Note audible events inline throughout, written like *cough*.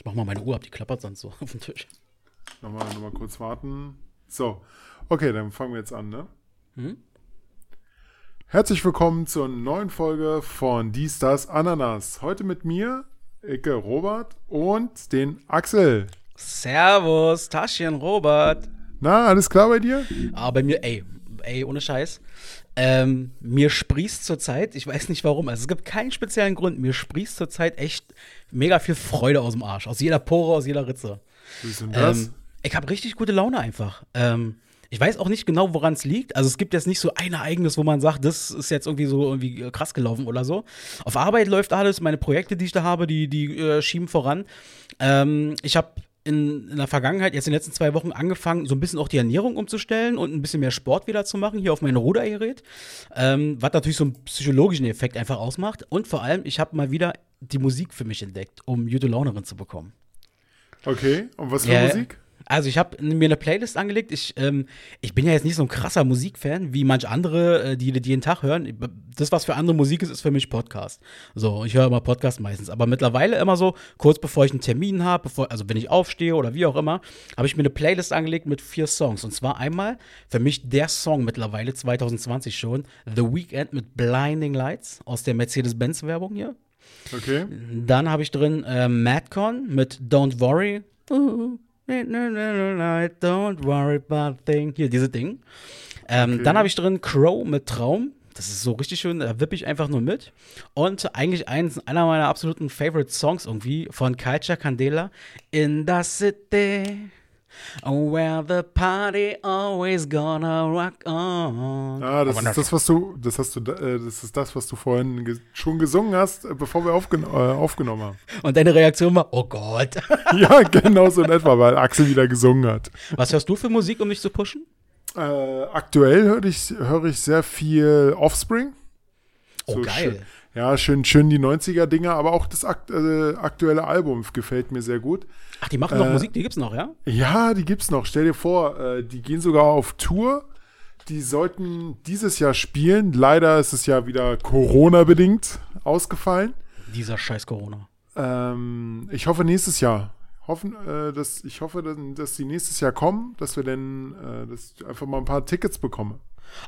Ich mach mal meine Uhr ab, die klappert sonst so *laughs* auf dem Tisch. Nochmal, nochmal kurz warten. So, okay, dann fangen wir jetzt an, ne? Mhm. Herzlich willkommen zur neuen Folge von Dies, Das, Ananas. Heute mit mir, Icke Robert und den Axel. Servus, Taschen, Robert. Na, alles klar bei dir? Aber bei mir, ey, ey, ohne Scheiß. Ähm, mir sprießt zurzeit, ich weiß nicht warum, also es gibt keinen speziellen Grund, mir sprießt zurzeit echt mega viel Freude aus dem Arsch. Aus jeder Pore, aus jeder Ritze. Wie ist denn das? Ähm, ich habe richtig gute Laune einfach. Ähm, ich weiß auch nicht genau, woran es liegt. Also es gibt jetzt nicht so ein Ereignis, wo man sagt, das ist jetzt irgendwie so irgendwie krass gelaufen oder so. Auf Arbeit läuft alles, meine Projekte, die ich da habe, die, die äh, schieben voran. Ähm, ich habe in, in der Vergangenheit, jetzt in den letzten zwei Wochen, angefangen, so ein bisschen auch die Ernährung umzustellen und ein bisschen mehr Sport wieder zu machen, hier auf mein Rudergerät. Ähm, was natürlich so einen psychologischen Effekt einfach ausmacht. Und vor allem, ich habe mal wieder die Musik für mich entdeckt, um gute Laune zu bekommen. okay, und was für Ja, Musik? Also ich habe mir eine Playlist angelegt. Ich, ähm, ich bin ja jetzt nicht so ein krasser Musikfan wie manch andere, äh, die, die jeden Tag hören. Das, was für andere Musik ist, ist für mich Podcast. So, ich höre immer Podcast meistens. Aber mittlerweile immer so, kurz bevor ich einen Termin habe, bevor, also wenn ich aufstehe oder wie auch immer, habe ich mir eine Playlist angelegt mit vier Songs. Und zwar einmal für mich der Song mittlerweile, 2020 schon, The Weeknd mit Blinding Lights aus der Mercedes-Benz-Werbung hier. Okay. Dann habe ich drin äh, Madcon mit Don't Worry. Don't worry about a thing. Hier, diese Ding. Ähm, Okay. Dann habe ich drin Crow mit Traum. Das ist so richtig schön, da wippe ich einfach nur mit. Und eigentlich eins, einer meiner absoluten Favorite Songs irgendwie von Culture Candela. In the City, where the party always gonna rock on. Ah, das Aber ist das, was du, das hast du, äh, das ist das, was du vorhin ge schon gesungen hast, äh, bevor wir aufgen äh, aufgenommen haben. Und deine Reaktion war, oh Gott. *laughs* ja, genau so in etwa, weil Axel wieder gesungen hat. Was hörst du für Musik, um dich zu pushen? Äh, aktuell höre ich, höre ich sehr viel Offspring. Oh, So geil. schön- Ja, schön, schön die 90er-Dinger, aber auch das akt äh, aktuelle Album gefällt mir sehr gut. Ach, die machen noch Äh, Musik, die gibt's noch, ja? Ja, die gibt's noch. Stell dir vor, äh, die gehen sogar auf Tour. Die sollten dieses Jahr spielen. Leider ist es ja wieder Corona-bedingt ausgefallen. Dieser scheiß Corona. Ähm, ich hoffe nächstes Jahr. Hoffen, äh, dass, ich hoffe, dass, dass die nächstes Jahr kommen, dass wir dann äh, dass ich einfach mal ein paar Tickets bekommen.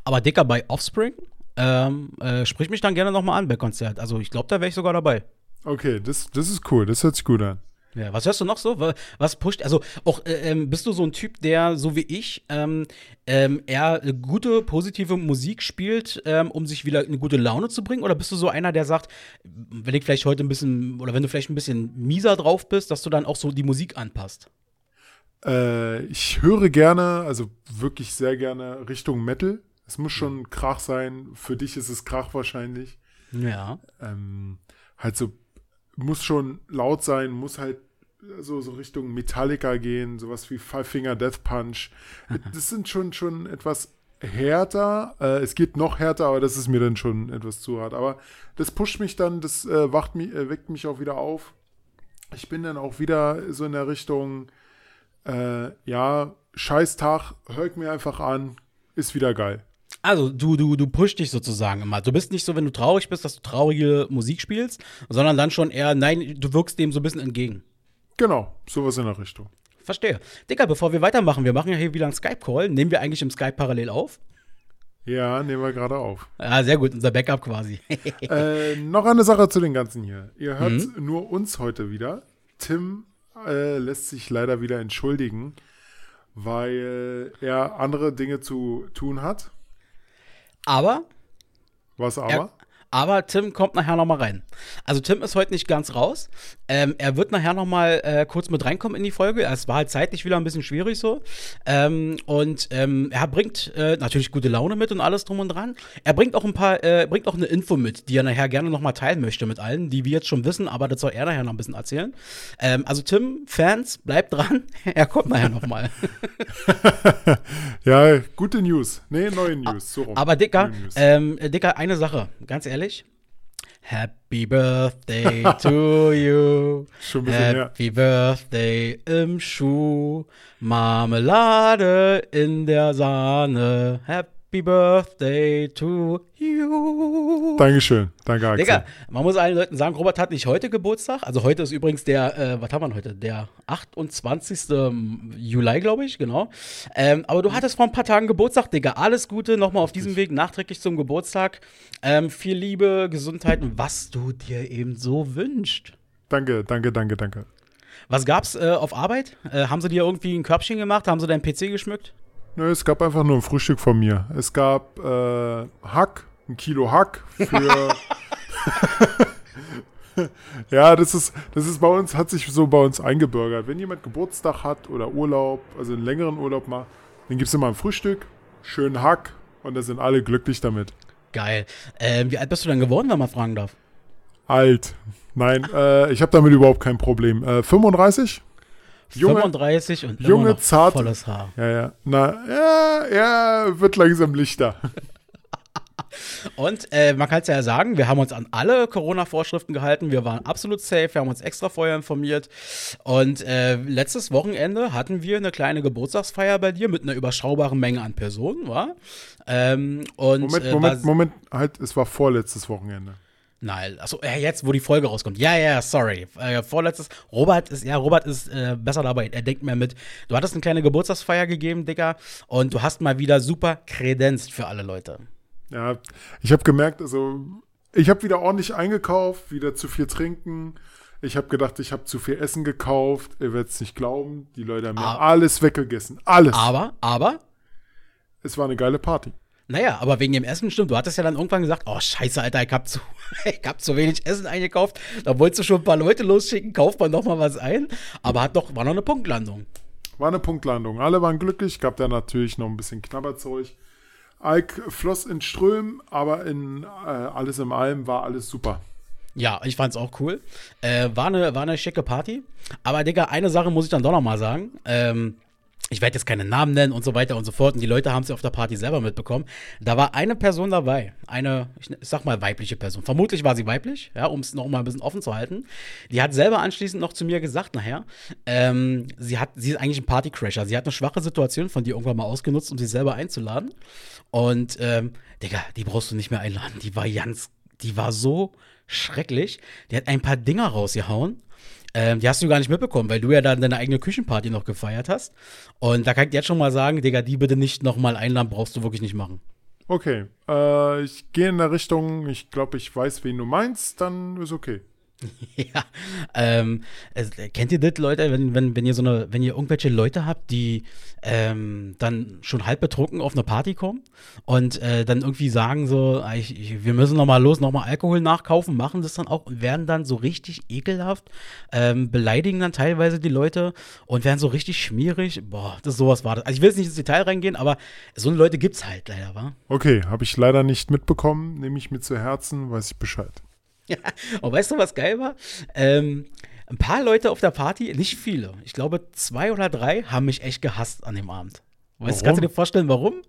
Aber Dicker, bei Offspring, ähm, äh, sprich mich dann gerne nochmal an bei Konzert. Also ich glaube, da wäre ich sogar dabei. Okay, das, das ist cool. Das hört sich gut an. Ja, was hörst du noch so? Wa- Was pusht? Also auch äh, ähm, bist du so ein Typ, der so wie ich ähm, ähm, eher gute, positive Musik spielt, ähm, um sich wieder eine gute Laune zu bringen? Oder bist du so einer, der sagt, wenn ich vielleicht heute ein bisschen oder wenn du vielleicht ein bisschen mieser drauf bist, dass du dann auch so die Musik anpasst? Äh, ich höre gerne, also wirklich sehr gerne Richtung Metal. Es muss schon Krach sein. Für dich ist es Krach wahrscheinlich. Ja. ähm, halt so, muss schon laut sein, muss halt so, so Richtung Metallica gehen, sowas wie Five Finger Death Punch. *laughs* Das sind schon, schon etwas härter. Äh, es geht noch härter, aber das ist mir dann schon etwas zu hart. Aber das pusht mich dann, das äh, wacht mich, äh, weckt mich auch wieder auf. Ich bin dann auch wieder so in der Richtung, äh, ja, Scheißtag, hör ich mir einfach an, ist wieder geil. Also du, du, du pushst dich sozusagen immer. Du bist nicht so, wenn du traurig bist, dass du traurige Musik spielst, sondern dann schon eher, nein, du wirkst dem so ein bisschen entgegen. Genau, sowas in der Richtung. Verstehe. Dicker, bevor wir weitermachen, wir machen ja hier wieder einen Skype-Call. Nehmen wir eigentlich im Skype parallel auf? Ja, nehmen wir gerade auf. Ja, sehr gut, unser Backup quasi. *laughs* äh, noch eine Sache zu den ganzen hier. Ihr hört nur uns heute wieder. Tim äh, lässt sich leider wieder entschuldigen, weil er andere Dinge zu tun hat. Aber, Was aber? er, aber Tim kommt nachher noch mal rein. Also Tim ist heute nicht ganz raus. Ähm, er wird nachher noch mal äh, kurz mit reinkommen in die Folge. Es war halt zeitlich wieder ein bisschen schwierig so. Ähm, und ähm, er bringt äh, natürlich gute Laune mit und alles drum und dran. Er bringt auch ein paar, äh, bringt auch eine Info mit, die er nachher gerne noch mal teilen möchte mit allen, die wir jetzt schon wissen, aber das soll er nachher noch ein bisschen erzählen. Ähm, also Tim, Fans, bleibt dran. *laughs* er kommt nachher noch mal. *laughs* ja, gute News. Nee, neue News. So rum. Aber Dicker, ähm, Dicker, eine Sache, ganz ehrlich. Happy Birthday to *laughs* you. Schon bisschen. Happy Birthday im Schuh. Marmelade in der Sahne. Happy Happy Birthday to you. Dankeschön. Danke, Axel. Digga, man muss allen Leuten sagen, Robert hat nicht heute Geburtstag. Also heute ist übrigens der, äh, was haben wir heute? Der 28. Juli, glaube ich, genau. Ähm, aber du hattest vor ein paar Tagen Geburtstag, Digga. Alles Gute nochmal auf diesem Weg nachträglich zum Geburtstag. Ähm, viel Liebe, Gesundheit und was du dir eben so wünschst. Danke, danke, danke, danke. Was gab's äh, auf Arbeit? Äh, haben sie dir irgendwie ein Körbchen gemacht? Haben sie deinen PC geschmückt? Nö, es gab einfach nur ein Frühstück von mir. Es gab äh, Hack, ein Kilo Hack für. *laughs* ja, das ist, das ist bei uns, hat sich so bei uns eingebürgert. Wenn jemand Geburtstag hat oder Urlaub, also einen längeren Urlaub macht, dann gibt es immer ein Frühstück, schön Hack und da sind alle glücklich damit. Geil. Ähm, wie alt bist du denn geworden, wenn man fragen darf? Alt. Nein, äh, ich habe damit überhaupt kein Problem. Äh, 35? Junge, 35 und junge, immer zarte- volles Haar. Ja, ja. Na, ja, ja, wird langsam lichter. *laughs* Und äh, man kann es ja sagen, wir haben uns an alle Corona-Vorschriften gehalten. Wir waren absolut safe, wir haben uns extra vorher informiert. Und äh, letztes Wochenende hatten wir eine kleine Geburtstagsfeier bei dir mit einer überschaubaren Menge an Personen, war? Ähm, und Moment, äh, Moment, Moment, halt, es war vorletztes Wochenende. Nein, achso, äh, jetzt, wo die Folge rauskommt. Ja, ja, sorry. Äh, vorletztes. Robert ist, ja, Robert ist äh, besser dabei. Er denkt mehr mit. Du hattest eine kleine Geburtstagsfeier gegeben, Digga. Und du hast mal wieder super kredenzt für alle Leute. Ja, ich habe gemerkt, also ich habe wieder ordentlich eingekauft, wieder zu viel trinken. Ich habe gedacht, ich habe zu viel Essen gekauft. Ihr werdet es nicht glauben. Die Leute haben mir Ah. alles weggegessen. Alles. Aber, aber, Es war eine geile Party. Naja, aber wegen dem Essen stimmt. Du hattest ja dann irgendwann gesagt, oh, scheiße, Alter, ich hab zu, *laughs* ich hab zu wenig Essen eingekauft. Da wolltest du schon ein paar Leute losschicken, kauft man noch mal was ein. Aber hat doch, war noch eine Punktlandung. War eine Punktlandung. Alle waren glücklich. Gab da natürlich noch ein bisschen Knabberzeug. Ike floss in Strömen, aber in äh, alles im allem war alles super. Ja, ich fand's auch cool. Äh, war, eine, war eine schicke Party. Aber, Digga, eine Sache muss ich dann doch noch mal sagen. Ähm, ich werde jetzt keine Namen nennen und so weiter und so fort. Und die Leute haben es auf der Party selber mitbekommen. Da war eine Person dabei. Eine, ich, sag mal, weibliche Person. Vermutlich war sie weiblich, ja, um es noch mal ein bisschen offen zu halten. Die hat selber anschließend noch zu mir gesagt, nachher, ähm, sie, hat, sie ist eigentlich ein Partycrasher. Sie hat eine schwache Situation von dir irgendwann mal ausgenutzt, um sich selber einzuladen. Und, ähm, Digga, die brauchst du nicht mehr einladen. Die war ganz, die war so schrecklich. Die hat ein paar Dinger rausgehauen. Ähm, die hast du gar nicht mitbekommen, weil du ja dann deine eigene Küchenparty noch gefeiert hast. Und da kann ich jetzt schon mal sagen, Digga, die bitte nicht nochmal einladen, brauchst du wirklich nicht machen. Okay, äh, ich gehe in der Richtung, ich glaube, ich weiß, wen du meinst, dann ist okay. *laughs* ja, ähm, es, kennt ihr das, Leute, wenn, wenn, wenn ihr so eine, wenn ihr irgendwelche Leute habt, die ähm, dann schon halb betrunken auf eine Party kommen und äh, dann irgendwie sagen so, ah, ich, ich, wir müssen noch mal los, noch mal Alkohol nachkaufen, machen das dann auch und werden dann so richtig ekelhaft, ähm, beleidigen dann teilweise die Leute und werden so richtig schmierig. Boah, das sowas war das. Also ich will jetzt nicht ins Detail reingehen, aber so eine Leute gibt's halt leider, wa? Okay, habe ich leider nicht mitbekommen, nehme ich mir zu Herzen, weiß ich Bescheid. Und weißt du, was geil war? Ähm, ein paar Leute auf der Party, nicht viele, ich glaube zwei oder drei, haben mich echt gehasst an dem Abend. Weißt, Warum? kannst du dir vorstellen, warum?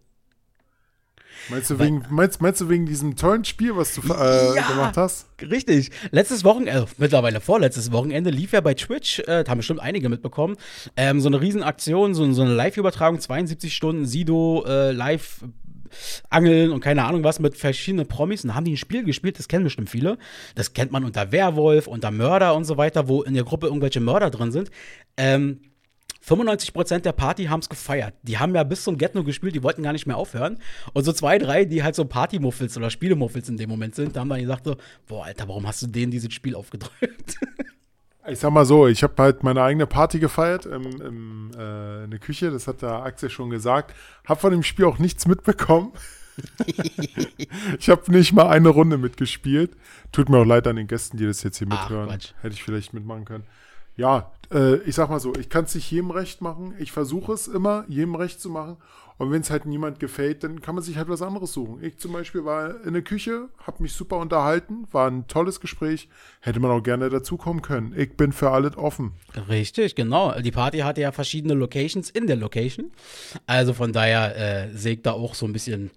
Meinst du, wegen, meinst, meinst du wegen diesem tollen Spiel, was du äh, Ja. gemacht hast? Richtig. Letztes Wochenende, äh, mittlerweile vorletztes Wochenende, lief ja bei Twitch, äh, haben bestimmt einige mitbekommen, ähm, so eine Riesenaktion, so, so eine Live-Übertragung, 72 Stunden Sido äh, live angeln und keine Ahnung was mit verschiedenen Promis. Und haben die ein Spiel gespielt, das kennen bestimmt viele. Das kennt man unter Werwolf, unter Mörder und so weiter, wo in der Gruppe irgendwelche Mörder drin sind. Ähm, 95% der Party haben es gefeiert. Die haben ja bis zum Get No gespielt, die wollten gar nicht mehr aufhören. Und so zwei, drei, die halt so Partymuffels oder Spielemuffels in dem Moment sind, da haben dann gesagt so, boah, Alter, warum hast du denen dieses Spiel aufgedrückt? *laughs* Ich sag mal so, ich habe halt meine eigene Party gefeiert im, im, äh, in der Küche, das hat der Axel schon gesagt. Hab von dem Spiel auch nichts mitbekommen. *laughs* ich habe nicht mal eine Runde mitgespielt. Tut mir auch leid an den Gästen, die das jetzt hier Ach, mithören. Quatsch. Hätte ich vielleicht mitmachen können. Ja, äh, ich sag mal so, ich kann es nicht jedem recht machen. Ich versuche es immer, jedem recht zu machen. Und wenn es halt niemand gefällt, dann kann man sich halt was anderes suchen. Ich zum Beispiel war in der Küche, habe mich super unterhalten, war ein tolles Gespräch. Hätte man auch gerne dazukommen können. Ich bin für alles offen. Richtig, genau. Die Party hatte ja verschiedene Locations in der Location. Also von daher äh, ich da auch so ein bisschen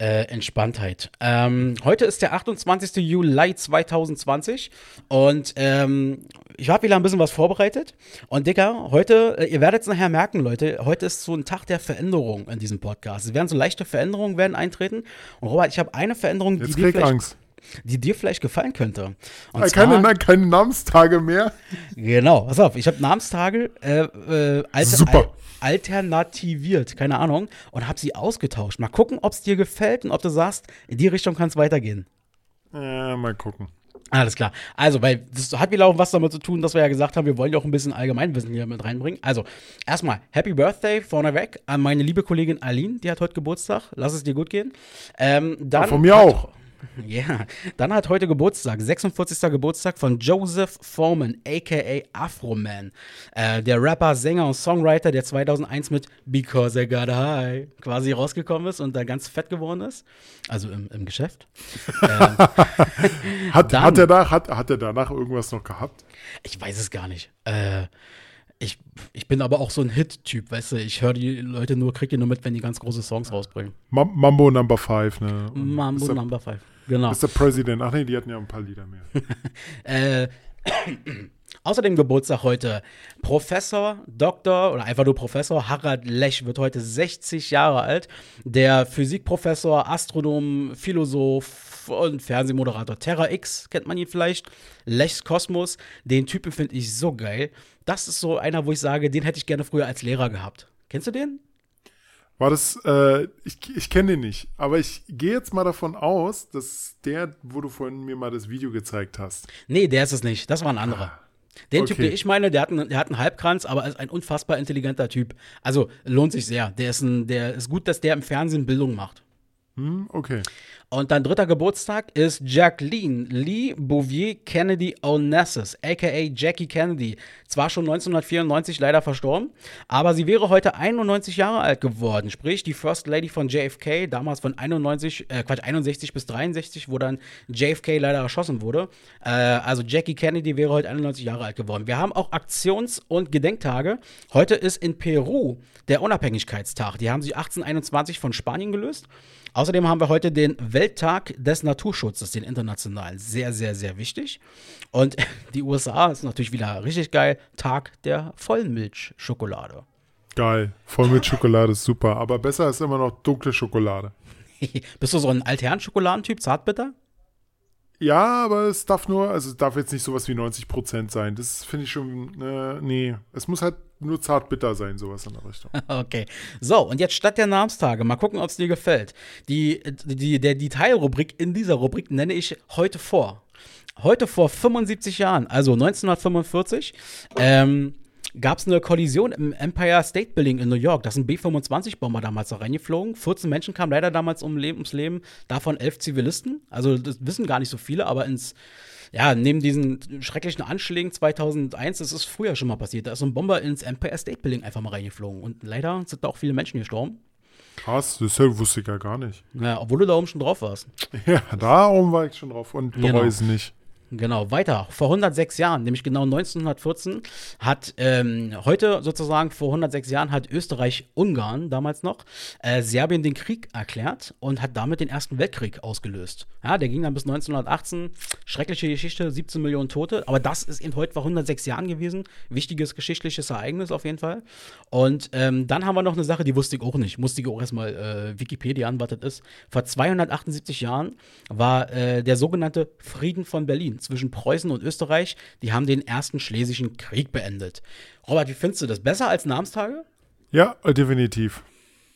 Äh, Entspanntheit. Ähm, heute ist der 28. Juli 2020 und ähm, ich habe wieder ein bisschen was vorbereitet. Und Dicker, heute, äh, ihr werdet es nachher merken, Leute, heute ist so ein Tag der Veränderung in diesem Podcast. Es werden so leichte Veränderungen werden eintreten. Und Robert, ich habe eine Veränderung, Jetzt die dir, vielleicht, Angst. die dir vielleicht gefallen könnte. Und zwar- Keine, nein, keine Namenstage mehr. Genau, pass auf, ich habe Namenstage äh, äh, alter, Super. Al alternativiert, keine Ahnung, und habe sie ausgetauscht. Mal gucken, ob es dir gefällt und ob du sagst, in die Richtung kann es weitergehen. Äh, mal gucken. Alles klar. Also, weil das hat wieder auch was damit zu tun, dass wir ja gesagt haben, wir wollen ja auch ein bisschen Allgemeinwissen hier mit reinbringen. Also, erstmal, Happy Birthday vorneweg an meine liebe Kollegin Aline, die hat heute Geburtstag. Lass es dir gut gehen. Ähm, dann von mir auch. *laughs* Ja, dann hat heute Geburtstag, 46. Geburtstag von Joseph Foreman, aka Afroman. Äh, der Rapper, Sänger und Songwriter, der 2001 mit Because I Got High quasi rausgekommen ist und da ganz fett geworden ist. Also im, im Geschäft. *laughs* Hat, Dann- hat, er da, hat, hat er danach irgendwas noch gehabt? Ich weiß es gar nicht. Äh, ich, ich bin aber auch so ein Hit-Typ, weißt du. Ich höre die Leute nur, krieg die nur mit, wenn die ganz große Songs rausbringen. Mam- Mambo Number 5, ne? Und Mambo Mr. Number 5. Genau. Mr. President. Ach nee, die hatten ja ein paar Lieder mehr. *laughs* Äh, *clears throat* außerdem Geburtstag heute Professor, Doktor oder einfach nur Professor Harald Lech wird heute 60 Jahre alt. Der Physikprofessor, Astronom, Philosoph und Fernsehmoderator Terra X kennt man ihn vielleicht. Lechs Kosmos, den Typen finde ich so geil. Das ist so einer, wo ich sage, den hätte ich gerne früher als Lehrer gehabt. Kennst du den? War das, äh, ich, ich kenne den nicht, aber ich gehe jetzt mal davon aus, dass der, wo du vorhin mir mal das Video gezeigt hast. Nee, der ist es nicht. Das war ein anderer. Den Typ, okay. den ich meine, der hat, einen, der hat einen Halbkranz, aber ist ein unfassbar intelligenter Typ. Also lohnt sich sehr. Der ist, ein, der ist gut, dass der im Fernsehen Bildung macht. Hm, okay. Und dein dritter Geburtstag ist Jacqueline Lee Bouvier Kennedy Onassis, aka Jackie Kennedy. Zwar schon 1994 leider verstorben, aber sie wäre heute 91 Jahre alt geworden. Sprich, die First Lady von JFK, damals von 91, äh, Quatsch, 61 bis 63, wo dann JFK leider erschossen wurde. Äh, also Jackie Kennedy wäre heute 91 Jahre alt geworden. Wir haben auch Aktions- und Gedenktage. Heute ist in Peru der Unabhängigkeitstag. Die haben sich 1821 von Spanien gelöst. Außerdem haben wir heute den Welttag des Naturschutzes, den internationalen. Sehr, sehr, sehr wichtig. Und *laughs* die USA ist natürlich wieder richtig geil. Tag der Vollmilchschokolade. Geil. Voll mit Schokolade ist super, aber besser ist immer noch dunkle Schokolade. *laughs* Bist du so ein Altherren-Schokoladentyp, zartbitter? Ja, aber es darf nur, also es darf jetzt nicht sowas wie 90% sein. Das finde ich schon, äh, nee. Es muss halt nur zart bitter sein, sowas in der Richtung. *laughs* Okay. So, und jetzt statt der Namenstage, mal gucken, ob es dir gefällt. Die, die, der, die Teilrubrik in dieser Rubrik nenne ich heute vor. Heute vor 75 Jahren, also 1945, ähm, gab es eine Kollision im Empire State Building in New York. Da ist ein B-25-Bomber damals da reingeflogen. 14 Menschen kamen leider damals um Leben, ums Leben, davon 11 Zivilisten. Also das wissen gar nicht so viele, aber ins ja, neben diesen schrecklichen Anschlägen 2001, das ist früher schon mal passiert, da ist so ein Bomber ins Empire State Building einfach mal reingeflogen. Und leider sind da auch viele Menschen gestorben. Krass, das wusste ich ja gar nicht. Ja, obwohl du da oben schon drauf warst. Ja, darum war ich schon drauf und bereue Genau. es nicht. Genau, weiter. Vor 106 Jahren, nämlich genau 1914, hat ähm, heute sozusagen vor 106 Jahren hat Österreich-Ungarn damals noch äh, Serbien den Krieg erklärt und hat damit den Ersten Weltkrieg ausgelöst. Ja, der ging dann bis 1918. Schreckliche Geschichte, 17 Millionen Tote. Aber das ist eben heute vor 106 Jahren gewesen. Wichtiges geschichtliches Ereignis auf jeden Fall. Und ähm, dann haben wir noch eine Sache, die wusste ich auch nicht. Musste ich auch erstmal äh, Wikipedia an, was das ist. Vor 278 Jahren war äh, der sogenannte Frieden von Berlin zwischen Preußen und Österreich. Die haben den ersten Schlesischen Krieg beendet. Robert, wie findest du das? Besser als Namenstage? Ja, definitiv.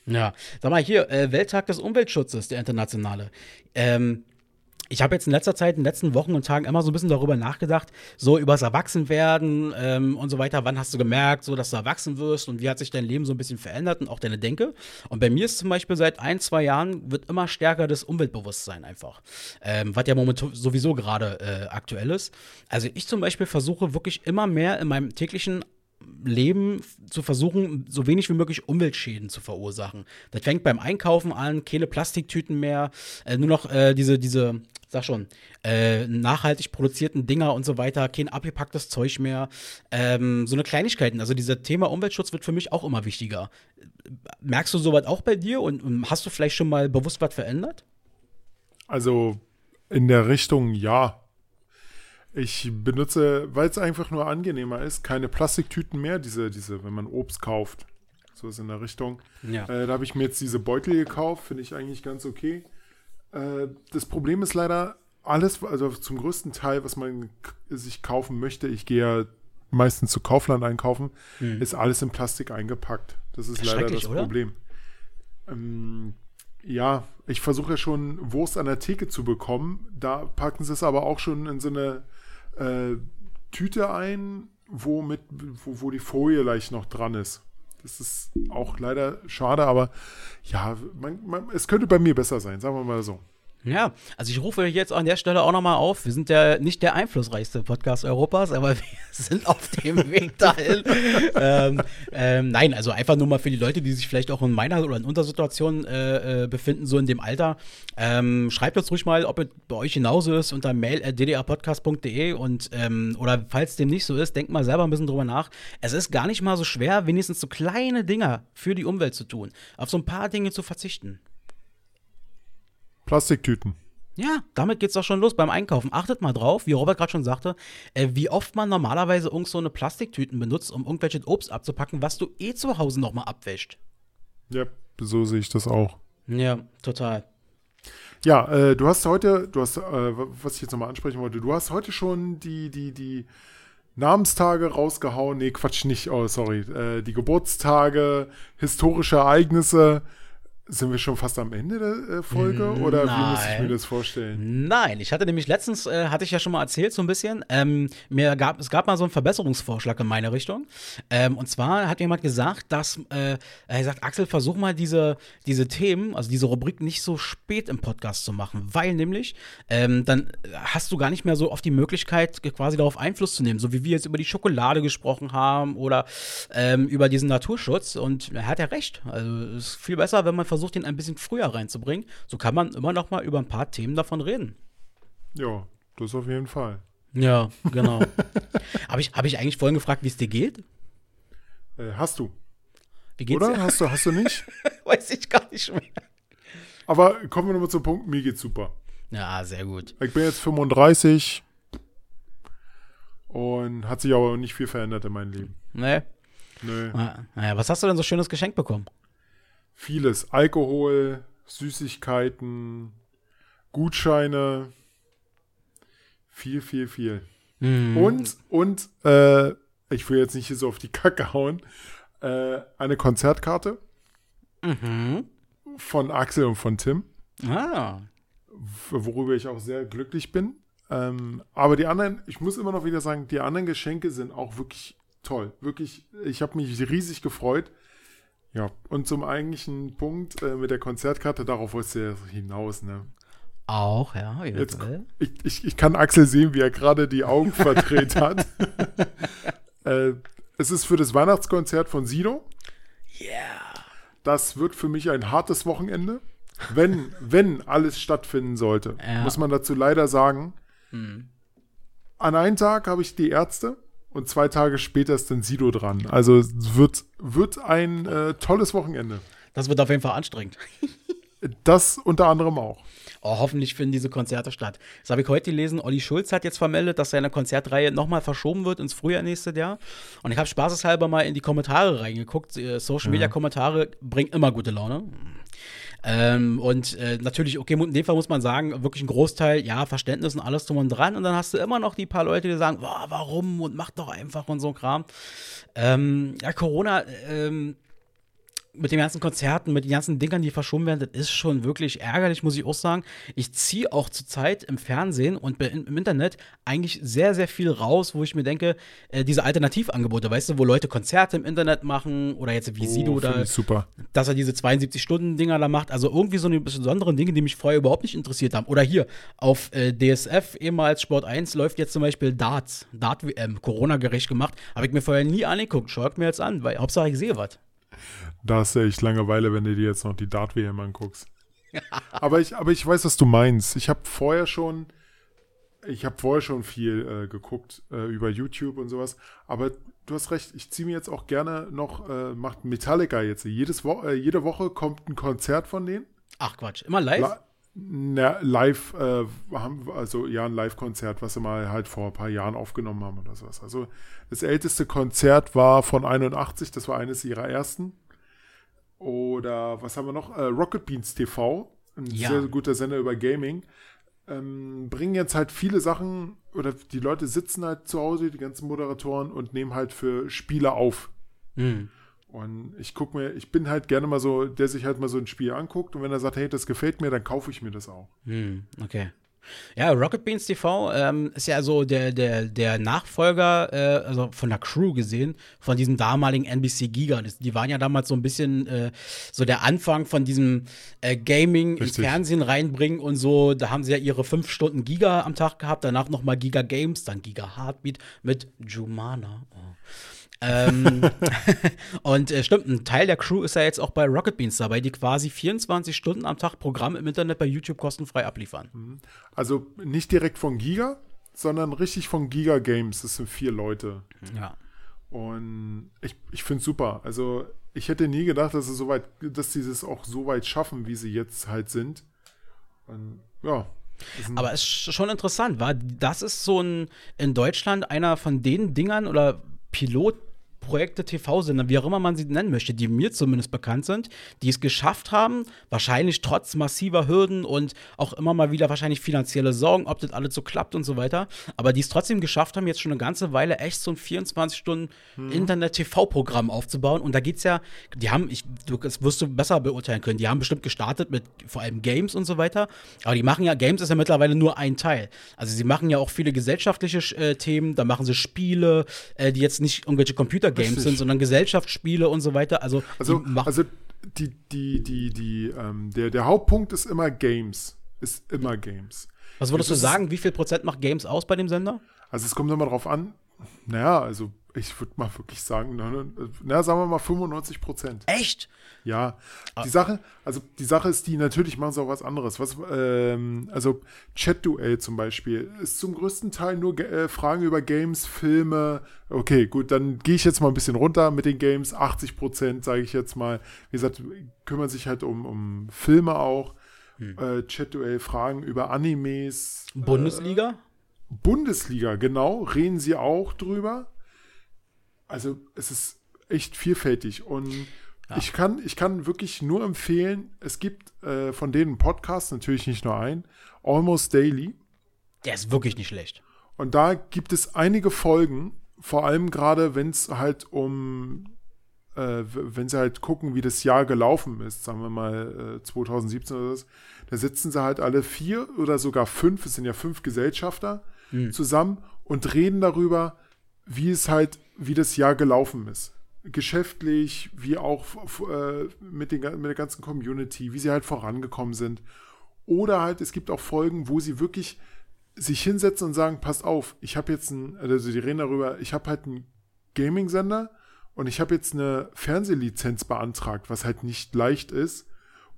Ja, sag mal hier, äh, Welttag des Umweltschutzes, der internationale. Ähm, ich habe jetzt in letzter Zeit, in den letzten Wochen und Tagen immer so ein bisschen darüber nachgedacht, so übers Erwachsenwerden ähm, und so weiter. Wann hast du gemerkt, so dass du erwachsen wirst und wie hat sich dein Leben so ein bisschen verändert und auch deine Denke? Und bei mir ist zum Beispiel seit ein, zwei Jahren wird immer stärker das Umweltbewusstsein einfach, ähm, was ja momentan sowieso gerade äh, aktuell ist. Also ich zum Beispiel versuche wirklich immer mehr in meinem täglichen Leben zu versuchen, so wenig wie möglich Umweltschäden zu verursachen. Das fängt beim Einkaufen an, keine Plastiktüten mehr, äh, nur noch äh, diese, diese, sag schon, äh, nachhaltig produzierten Dinger und so weiter, kein abgepacktes Zeug mehr. Ähm, so eine Kleinigkeiten. Also dieser Thema Umweltschutz wird für mich auch immer wichtiger. Merkst du sowas auch bei dir und, und hast du vielleicht schon mal bewusst was verändert? Also in der Richtung ja. Ich benutze, weil es einfach nur angenehmer ist, keine Plastiktüten mehr, diese, diese, wenn man Obst kauft. So ist in der Richtung. Ja. Äh, da habe ich mir jetzt diese Beutel gekauft, finde ich eigentlich ganz okay. Äh, das Problem ist leider, alles, also zum größten Teil, was man sich kaufen möchte, ich gehe ja meistens zu Kaufland einkaufen, mhm. ist alles in Plastik eingepackt. Das ist leider das oder? Problem. Ähm, ja, ich versuche ja schon Wurst an der Theke zu bekommen. Da packen sie es aber auch schon in so eine äh, Tüte ein, wo, mit, wo, wo die Folie leicht noch dran ist. Das ist auch leider schade, aber ja, man, man, es könnte bei mir besser sein, sagen wir mal so. Ja, also ich rufe jetzt an der Stelle auch nochmal auf. Wir sind ja nicht der einflussreichste Podcast Europas, aber *laughs* wir sind auf dem Weg dahin. *laughs* ähm, ähm, nein, also einfach nur mal für die Leute, die sich vielleicht auch in meiner oder in unserer Situation äh, äh, befinden, so in dem Alter. Ähm, schreibt uns ruhig mal, ob es bei euch genauso ist unter mail.ddrpodcast.de und ähm, oder falls dem nicht so ist, denkt mal selber ein bisschen drüber nach. Es ist gar nicht mal so schwer, wenigstens so kleine Dinge für die Umwelt zu tun, auf so ein paar Dinge zu verzichten. Plastiktüten. Ja, damit geht's doch schon los beim Einkaufen. Achtet mal drauf, wie Robert gerade schon sagte, äh, wie oft man normalerweise irgend so eine Plastiktüten benutzt, um irgendwelches Obst abzupacken, was du eh zu Hause nochmal abwäscht. Ja, so sehe ich das auch. Ja, total. Ja, äh, du hast heute, du hast, äh, was ich jetzt nochmal ansprechen wollte, du hast heute schon die, die, die Namenstage rausgehauen. Nee, Quatsch, nicht, oh, sorry. Äh, die Geburtstage, historische Ereignisse. Sind wir schon fast am Ende der äh, Folge oder Nein. wie muss ich mir das vorstellen? Nein, ich hatte nämlich letztens, äh, hatte ich ja schon mal erzählt, so ein bisschen, ähm, mir gab, es gab mal so einen Verbesserungsvorschlag in meine Richtung. Ähm, und zwar hat jemand gesagt, dass, äh, er sagt, Axel, versuch mal diese, diese Themen, also diese Rubrik nicht so spät im Podcast zu machen, weil nämlich ähm, dann hast du gar nicht mehr so oft die Möglichkeit, quasi darauf Einfluss zu nehmen, so wie wir jetzt über die Schokolade gesprochen haben oder ähm, über diesen Naturschutz. Und er hat ja recht. Also es ist viel besser, wenn man versucht, ihn ein bisschen früher reinzubringen. So kann man immer noch mal über ein paar Themen davon reden. Ja, das auf jeden Fall. Ja, *laughs* genau. Habe ich, hab ich eigentlich vorhin gefragt, wie es dir geht? Äh, hast du. Wie geht's Oder? Dir? Hast du, hast du nicht? *laughs* Weiß ich gar nicht mehr. Aber kommen wir nochmal zum Punkt, mir geht's super. Ja, sehr gut. Ich bin jetzt 35 und hat sich aber nicht viel verändert in meinem Leben. Nee. Nö. Naja, was hast du denn so schönes Geschenk bekommen? Vieles. Alkohol, Süßigkeiten, Gutscheine. Viel, viel, viel. Mhm. Und, und, äh, ich will jetzt nicht so auf die Kacke hauen, äh, eine Konzertkarte mhm. von Axel und von Tim. Ah. Worüber ich auch sehr glücklich bin. Ähm, aber die anderen, ich muss immer noch wieder sagen, die anderen Geschenke sind auch wirklich toll. Wirklich, ich habe mich riesig gefreut. Ja, und zum eigentlichen Punkt äh, mit der Konzertkarte, darauf wolltest du ja hinaus, ne? Auch, ja. Jetzt, ich, ich, ich kann Axel sehen, wie er gerade die Augen verdreht hat. *laughs* äh, es ist für das Weihnachtskonzert von Sido. Yeah. Das wird für mich ein hartes Wochenende. Wenn, wenn alles stattfinden sollte, ja. muss man dazu leider sagen. Hm. An einem Tag habe ich die Ärzte und zwei Tage später ist dann Sido dran. Also es wird, wird ein äh, tolles Wochenende. Das wird auf jeden Fall anstrengend. *laughs* das unter anderem auch. Oh, hoffentlich finden diese Konzerte statt. Das habe ich heute gelesen. Olli Schulz hat jetzt vermeldet, dass seine Konzertreihe nochmal verschoben wird ins Frühjahr nächstes Jahr. Und ich habe spaßeshalber mal in die Kommentare reingeguckt. Äh, Social Media Kommentare bringen immer gute Laune. Ähm, und äh, natürlich, okay, in dem Fall muss man sagen, wirklich ein Großteil, ja, Verständnis und alles drum und dran. Und dann hast du immer noch die paar Leute, die sagen, boah, warum und mach doch einfach und so Kram. Ähm, ja, Corona, ähm, mit den ganzen Konzerten, mit den ganzen Dingern, die verschoben werden, das ist schon wirklich ärgerlich, muss ich auch sagen. Ich ziehe auch zurzeit im Fernsehen und im Internet eigentlich sehr, sehr viel raus, wo ich mir denke, äh, diese Alternativangebote, weißt du, wo Leute Konzerte im Internet machen oder jetzt wie oh, Sido da, super. dass er diese 72-Stunden-Dinger da macht. Also irgendwie so eine besonderen Dinge, die mich vorher überhaupt nicht interessiert haben. Oder hier auf äh, DSF, ehemals Sport 1, läuft jetzt zum Beispiel Darts, Dart-WM, Corona-gerecht gemacht. Habe ich mir vorher nie angeguckt. Schaut mir jetzt an, weil Hauptsache ich sehe was. Da hast du echt Langeweile, wenn du dir jetzt noch die Dart-WM anguckst. aber, ich, aber ich weiß, was du meinst. Ich habe vorher schon, ich habe vorher schon viel äh, geguckt äh, über YouTube und sowas. Aber du hast recht, ich ziehe mir jetzt auch gerne noch, äh, macht Metallica jetzt. Jedes Wo äh, jede Woche kommt ein Konzert von denen. Ach Quatsch, immer live? La na, live, äh, haben, also ja, ein Live-Konzert, was sie mal halt vor ein paar Jahren aufgenommen haben oder sowas. Also das älteste Konzert war von 81, das war eines ihrer ersten. Oder was haben wir noch? Äh, Rocket Beans TV, ein ja. sehr guter Sender über Gaming. Ähm, bringen jetzt halt viele Sachen, oder die Leute sitzen halt zu Hause, die ganzen Moderatoren, und nehmen halt für Spiele auf. Mhm. Und ich gucke mir, ich bin halt gerne mal so, der sich halt mal so ein Spiel anguckt und wenn er sagt, hey, das gefällt mir, dann kaufe ich mir das auch. Hm, okay. Ja, Rocket Beans TV ähm, ist ja so der, der, der Nachfolger, äh, also von der Crew gesehen, von diesem damaligen NBC Giga. Die waren ja damals so ein bisschen äh, so der Anfang von diesem äh, Gaming Richtig. ins Fernsehen reinbringen und so. Da haben sie ja ihre fünf Stunden Giga am Tag gehabt, danach nochmal Giga Games, dann Giga Heartbeat mit Jumana. Oh ähm, *laughs* und äh, stimmt, ein Teil der Crew ist ja jetzt auch bei Rocket Beans dabei, die quasi 24 Stunden am Tag Programm im Internet bei YouTube kostenfrei abliefern. Mhm. Also nicht direkt von Giga, sondern richtig von Giga Games. Das sind vier Leute. Ja. Und ich, ich finde es super. Also ich hätte nie gedacht, dass sie so weit, dass sie das auch so weit schaffen, wie sie jetzt halt sind. Und ja, aber es ist schon interessant, war das ist so ein in Deutschland einer von den Dingern oder Pilot Projekte, TV-Sender, wie auch immer man sie nennen möchte, die mir zumindest bekannt sind, die es geschafft haben, wahrscheinlich trotz massiver Hürden und auch immer mal wieder wahrscheinlich finanzielle Sorgen, ob das alles so klappt und so weiter, aber die es trotzdem geschafft haben, jetzt schon eine ganze Weile echt so ein 24-Stunden-Internet-TV-Programm aufzubauen. Und da geht es ja, die haben, ich, du, das wirst du besser beurteilen können, die haben bestimmt gestartet mit vor allem Games und so weiter, aber die machen ja, Games ist ja mittlerweile nur ein Teil. Also sie machen ja auch viele gesellschaftliche äh, Themen, da machen sie Spiele, äh, die jetzt nicht irgendwelche Computer Games sind, sondern Gesellschaftsspiele und so weiter. Also, also, die, also die, die, die, die, ähm, der, der Hauptpunkt ist immer Games. Ist immer Games. Was würdest es du sagen, wie viel Prozent macht Games aus bei dem Sender? Also es kommt immer drauf an, naja, also ich würde mal wirklich sagen, na, sagen wir mal 95 Prozent. Echt? Ja. Ah. Die Sache, also die Sache ist die, natürlich machen sie auch was anderes. Was, ähm, also Chat-Duell zum Beispiel ist zum größten Teil nur äh, Fragen über Games, Filme. Okay, gut, dann gehe ich jetzt mal ein bisschen runter mit den Games. 80 Prozent, sage ich jetzt mal. Wie gesagt, kümmern sich halt um, um Filme auch. Hm. Äh, Chat-Duell, Fragen über Animes. Bundesliga? Äh, Bundesliga, genau, reden sie auch drüber. Also es ist echt vielfältig und ja. ich, kann, ich kann wirklich nur empfehlen, es gibt äh, von denen Podcasts, natürlich nicht nur ein, Almost Daily. Der ist wirklich nicht schlecht. Und da gibt es einige Folgen, vor allem gerade, wenn es halt um, äh, wenn sie halt gucken, wie das Jahr gelaufen ist, sagen wir mal äh, 2017 oder so, da sitzen sie halt alle vier oder sogar fünf, es sind ja fünf Gesellschafter, mhm. zusammen und reden darüber, wie es halt, wie das Jahr gelaufen ist. Geschäftlich, wie auch äh, mit, den, mit der ganzen Community, wie sie halt vorangekommen sind. Oder halt, es gibt auch Folgen, wo sie wirklich sich hinsetzen und sagen, passt auf, ich habe jetzt ein, also die reden darüber, ich habe halt einen Gaming-Sender und ich habe jetzt eine Fernsehlizenz beantragt, was halt nicht leicht ist,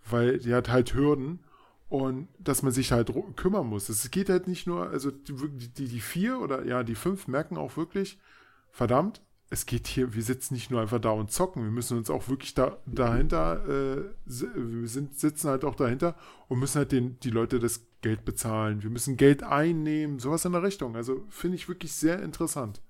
weil die hat halt Hürden und dass man sich halt kümmern muss. Es geht halt nicht nur, also die, die, die vier oder ja, die fünf merken auch wirklich, verdammt, es geht hier, wir sitzen nicht nur einfach da und zocken, wir müssen uns auch wirklich da, dahinter, äh, wir sind, sitzen halt auch dahinter und müssen halt den, die Leute das Geld bezahlen. Wir müssen Geld einnehmen, sowas in der Richtung. Also finde ich wirklich sehr interessant.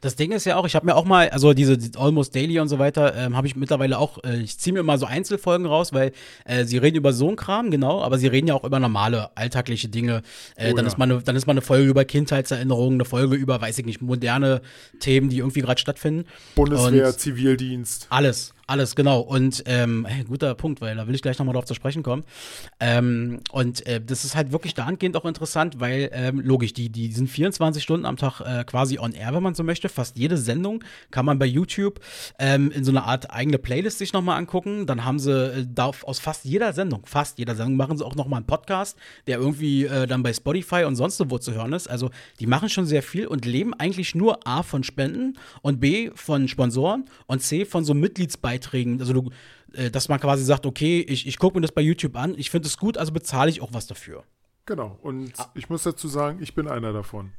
Das Ding ist ja auch, ich habe mir auch mal, also diese Almost Daily und so weiter, ähm, habe ich mittlerweile auch, äh, ich ziehe mir mal so Einzelfolgen raus, weil äh, sie reden über so einen Kram, genau, aber sie reden ja auch über normale, alltägliche Dinge. Äh, oh, dann, ja. ist mal eine, dann ist mal eine Folge über Kindheitserinnerungen, eine Folge über, weiß ich nicht, moderne Themen, die irgendwie gerade stattfinden. Bundeswehr, und Zivildienst. Alles. Alles, genau. Und ähm, guter Punkt, weil da will ich gleich nochmal drauf zu sprechen kommen. Ähm, und äh, das ist halt wirklich dahingehend auch interessant, weil ähm, logisch, die, die sind 24 Stunden am Tag äh, quasi on air, wenn man so möchte. Fast jede Sendung kann man bei YouTube ähm, in so einer Art eigene Playlist sich nochmal angucken. Dann haben sie äh, da aus fast jeder Sendung, fast jeder Sendung, machen sie auch nochmal einen Podcast, der irgendwie äh, dann bei Spotify und sonst wo zu hören ist. Also die machen schon sehr viel und leben eigentlich nur A von Spenden und B von Sponsoren und C von so Mitgliedsbeiträgen Beiträgen, also du, äh, dass man quasi sagt, okay, ich, ich gucke mir das bei YouTube an, ich finde es gut, also bezahle ich auch was dafür. Genau, und ah. ich muss dazu sagen, ich bin einer davon.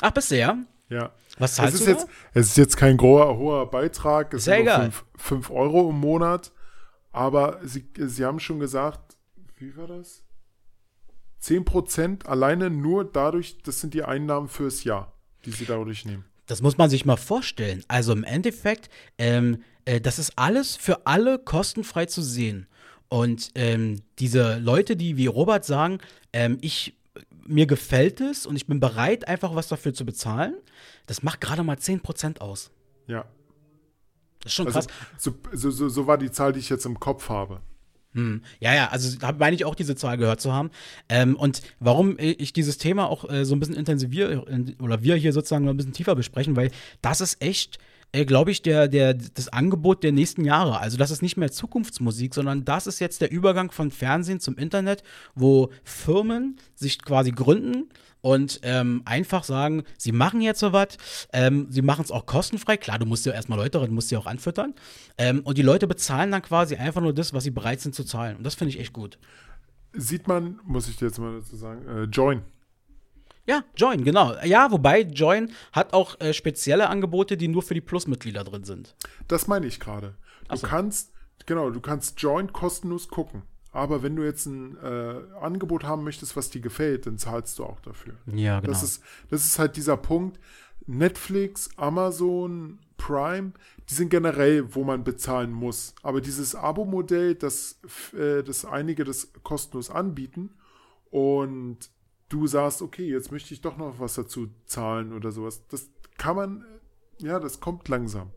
Ach, bisher? Ja. Was zahlst es ist du jetzt, Es ist jetzt kein großer, hoher Beitrag, es Sehr sind egal. 5 Euro im Monat, aber sie, sie haben schon gesagt, wie war das? 10% alleine nur dadurch, das sind die Einnahmen fürs Jahr, die sie dadurch nehmen. Das muss man sich mal vorstellen. Also im Endeffekt, ähm, äh, das ist alles für alle kostenfrei zu sehen. Und ähm, diese Leute, die wie Robert sagen, ähm, ich, mir gefällt es und ich bin bereit, einfach was dafür zu bezahlen, das macht gerade mal 10% aus. Ja. Das ist schon also, krass. So, so, so war die Zahl, die ich jetzt im Kopf habe. Hm. Ja, ja, also da meine ich auch diese Zahl gehört zu haben. Ähm, und warum ich dieses Thema auch äh, so ein bisschen intensiviere oder wir hier sozusagen ein bisschen tiefer besprechen, weil das ist echt glaube ich, der, der, das Angebot der nächsten Jahre. Also das ist nicht mehr Zukunftsmusik, sondern das ist jetzt der Übergang von Fernsehen zum Internet, wo Firmen sich quasi gründen und ähm, einfach sagen, sie machen jetzt so was, ähm, sie machen es auch kostenfrei. Klar, du musst ja erstmal Leute, du musst sie auch anfüttern. Ähm, und die Leute bezahlen dann quasi einfach nur das, was sie bereit sind zu zahlen. Und das finde ich echt gut. Sieht man, muss ich dir jetzt mal dazu sagen, äh, Join ja, Join, genau. Ja, wobei Join hat auch äh, spezielle Angebote, die nur für die Plus-Mitglieder drin sind. Das meine ich gerade. Du so. kannst, genau, du kannst Join kostenlos gucken. Aber wenn du jetzt ein äh, Angebot haben möchtest, was dir gefällt, dann zahlst du auch dafür. Ja, genau. Das ist, das ist halt dieser Punkt. Netflix, Amazon, Prime, die sind generell, wo man bezahlen muss. Aber dieses Abo-Modell, das, äh, das einige das kostenlos anbieten und du sagst, okay, jetzt möchte ich doch noch was dazu zahlen oder sowas. Das kann man, ja, das kommt langsam.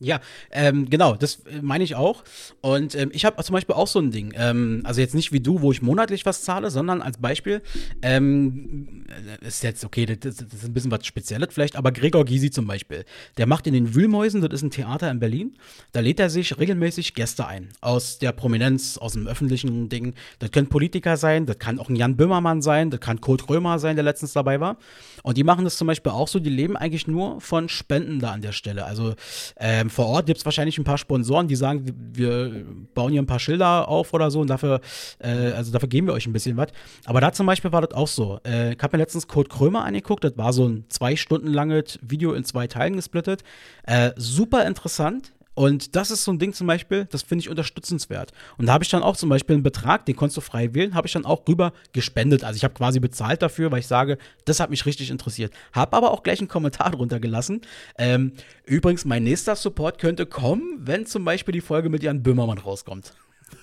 Ja, ähm, genau, das äh, meine ich auch. Und ähm, ich habe zum Beispiel auch so ein Ding. Ähm, also jetzt nicht wie du, wo ich monatlich was zahle, sondern als Beispiel, ähm, ist jetzt okay, das, das, ist ein bisschen was Spezielles vielleicht, aber Gregor Gysi zum Beispiel, der macht in den Wühlmäusen, das ist ein Theater in Berlin, da lädt er sich regelmäßig Gäste ein. Aus der Prominenz, aus dem öffentlichen Ding. Das können Politiker sein, das kann auch ein Jan Böhmermann sein, das kann Kurt Römer sein, der letztens dabei war. Und die machen das zum Beispiel auch so, die leben eigentlich nur von Spenden da an der Stelle. Also, ähm, vor Ort gibt es wahrscheinlich ein paar Sponsoren, die sagen, wir bauen hier ein paar Schilder auf oder so und dafür, äh, also dafür geben wir euch ein bisschen was. Aber da zum Beispiel war das auch so. Äh, ich habe mir letztens Code Krömer angeguckt, das war so ein zwei Stunden langes Video in zwei Teilen gesplittet. Äh, super interessant. Und das ist so ein Ding zum Beispiel, das finde ich unterstützenswert. Und da habe ich dann auch zum Beispiel einen Betrag, den konntest du frei wählen, habe ich dann auch rüber gespendet. Also ich habe quasi bezahlt dafür, weil ich sage, das hat mich richtig interessiert. Habe aber auch gleich einen Kommentar *laughs* drunter gelassen. Ähm, übrigens, mein nächster Support könnte kommen, wenn zum Beispiel die Folge mit Jan Böhmermann rauskommt.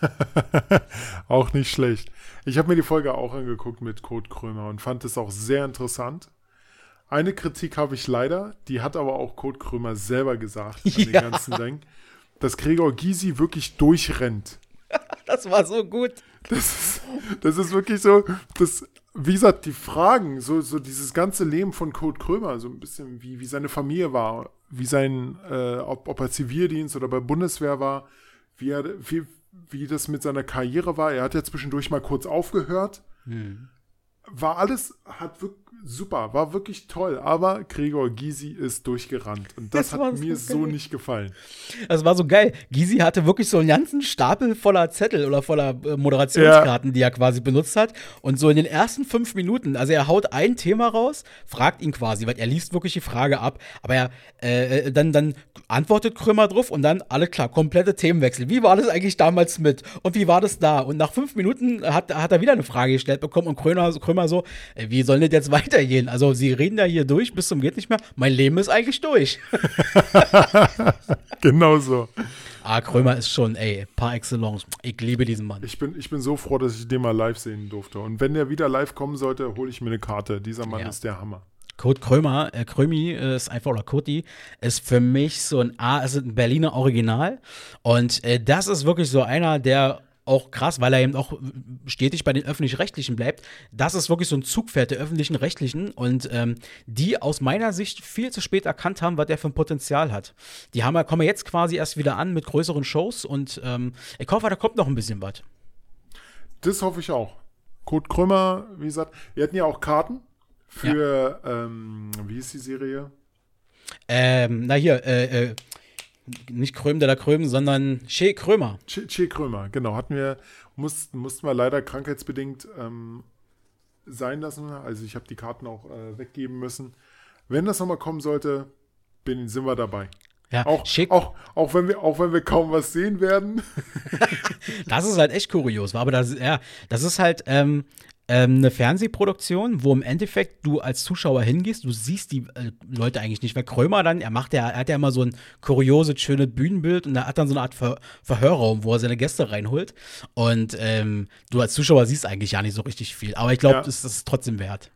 *laughs* auch nicht schlecht. Ich habe mir die Folge auch angeguckt mit Kurt Krömer und fand es auch sehr interessant. Eine Kritik habe ich leider, die hat aber auch Kurt Krömer selber gesagt an *laughs* ja. den ganzen Ding, dass Gregor Gysi wirklich durchrennt. *laughs* Das war so gut. Das ist, das ist wirklich so, das, wie gesagt, die Fragen, so, so dieses ganze Leben von Kurt Krömer, so ein bisschen wie, wie seine Familie war, wie sein, äh, ob, ob er Zivildienst oder bei Bundeswehr war, wie, er, wie, wie das mit seiner Karriere war. Er hat ja zwischendurch mal kurz aufgehört. Hm. War alles, hat super, war wirklich toll, aber Gregor Gysi ist durchgerannt und das, das hat mir so, so nicht gefallen. Das war so geil. Gysi hatte wirklich so einen ganzen Stapel voller Zettel oder voller äh, Moderationskarten, ja. die er quasi benutzt hat und so in den ersten fünf Minuten, also er haut ein Thema raus, fragt ihn quasi, weil er liest wirklich die Frage ab, aber er, äh, äh dann, dann antwortet Krümmer drauf und dann, alle klar, komplette Themenwechsel. Wie war das eigentlich damals mit und wie war das da? Und nach fünf Minuten hat, hat er wieder eine Frage gestellt bekommen und Krömer, Krömer so, äh, wie soll das jetzt weiter weitergehen. Also sie reden da hier durch bis zum geht nicht mehr. Mein Leben ist eigentlich durch. *laughs* genau so. Ah, Krömer ist schon, ey, par excellence. Ich liebe diesen Mann. Ich bin, ich bin so froh, dass ich den mal live sehen durfte. Und wenn der wieder live kommen sollte, hole ich mir eine Karte. Dieser Mann ja. ist der Hammer. Kurt Krömer, äh, Krömi ist einfach, oder Kurti, ist für mich so ein, A, ist ein Berliner Original. Und äh, das ist wirklich so einer, der auch krass, weil er eben auch stetig bei den öffentlich-rechtlichen bleibt. Das ist wirklich so ein Zugpferd der öffentlichen Rechtlichen und ähm, die aus meiner Sicht viel zu spät erkannt haben, was der für ein Potenzial hat. Die haben, kommen jetzt quasi erst wieder an mit größeren Shows und ähm, ich hoffe, da kommt noch ein bisschen was. Das hoffe ich auch. Kurt Krümmer, wie gesagt, wir hatten ja auch Karten für, ja. ähm, wie ist die Serie? Ähm, na hier, äh, äh, nicht Kröm der Kröm, sondern Che Krömer. Che, che Krömer, genau. Hatten wir, mussten, mussten wir leider krankheitsbedingt ähm, sein lassen. Also ich habe die Karten auch äh, weggeben müssen. Wenn das nochmal kommen sollte, bin, sind wir dabei. Ja, auch, schick. Auch, auch, wenn wir, auch wenn wir kaum was sehen werden. *laughs* das ist halt echt kurios. Aber das, ja, das ist halt, ähm, ähm, eine Fernsehproduktion, wo im Endeffekt du als Zuschauer hingehst, du siehst die äh, Leute eigentlich nicht. Weil Krömer dann, er macht ja, er hat ja immer so ein kurioses, schönes Bühnenbild und er hat dann so eine Art Ver Verhörraum, wo er seine Gäste reinholt. Und ähm, du als Zuschauer siehst eigentlich ja nicht so richtig viel. Aber ich glaube, ja. das ist trotzdem wert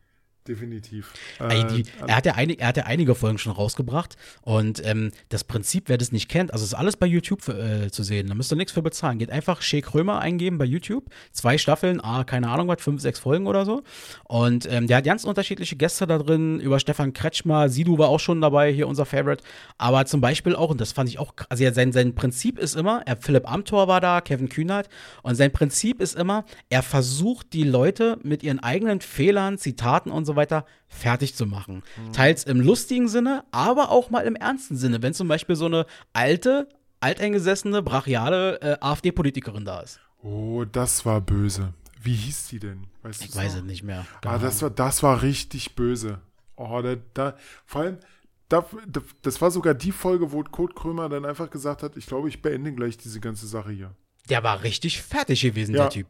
definitiv. Ey, die, äh, er, hat ja einig, er hat ja einige Folgen schon rausgebracht und ähm, das Prinzip, wer das nicht kennt, also ist alles bei YouTube für, äh, zu sehen, da müsst ihr nichts für bezahlen. Geht einfach Shea Krömer eingeben bei YouTube, zwei Staffeln, ah, keine Ahnung was, fünf, sechs Folgen oder so und ähm, der hat ganz unterschiedliche Gäste da drin, über Stefan Kretschmer, Sidu war auch schon dabei, hier unser Favorite, aber zum Beispiel auch, und das fand ich auch, also ja, sein, sein Prinzip ist immer, er, Philipp Amthor war da, Kevin Kühnert und sein Prinzip ist immer, er versucht die Leute mit ihren eigenen Fehlern, Zitaten und so weiter fertig zu machen. Mhm. Teils im lustigen Sinne, aber auch mal im ernsten Sinne, wenn zum Beispiel so eine alte, alteingesessene, brachiale äh, AfD-Politikerin da ist. Oh, das war böse. Wie hieß die denn? Weißt ich weiß es nicht mehr. Ah, das war, das war richtig böse. Oh, da, da vor allem, da, das war sogar die Folge, wo Kurt Krömer dann einfach gesagt hat, ich glaube, ich beende gleich diese ganze Sache hier. Der war richtig fertig gewesen, ja. der Typ.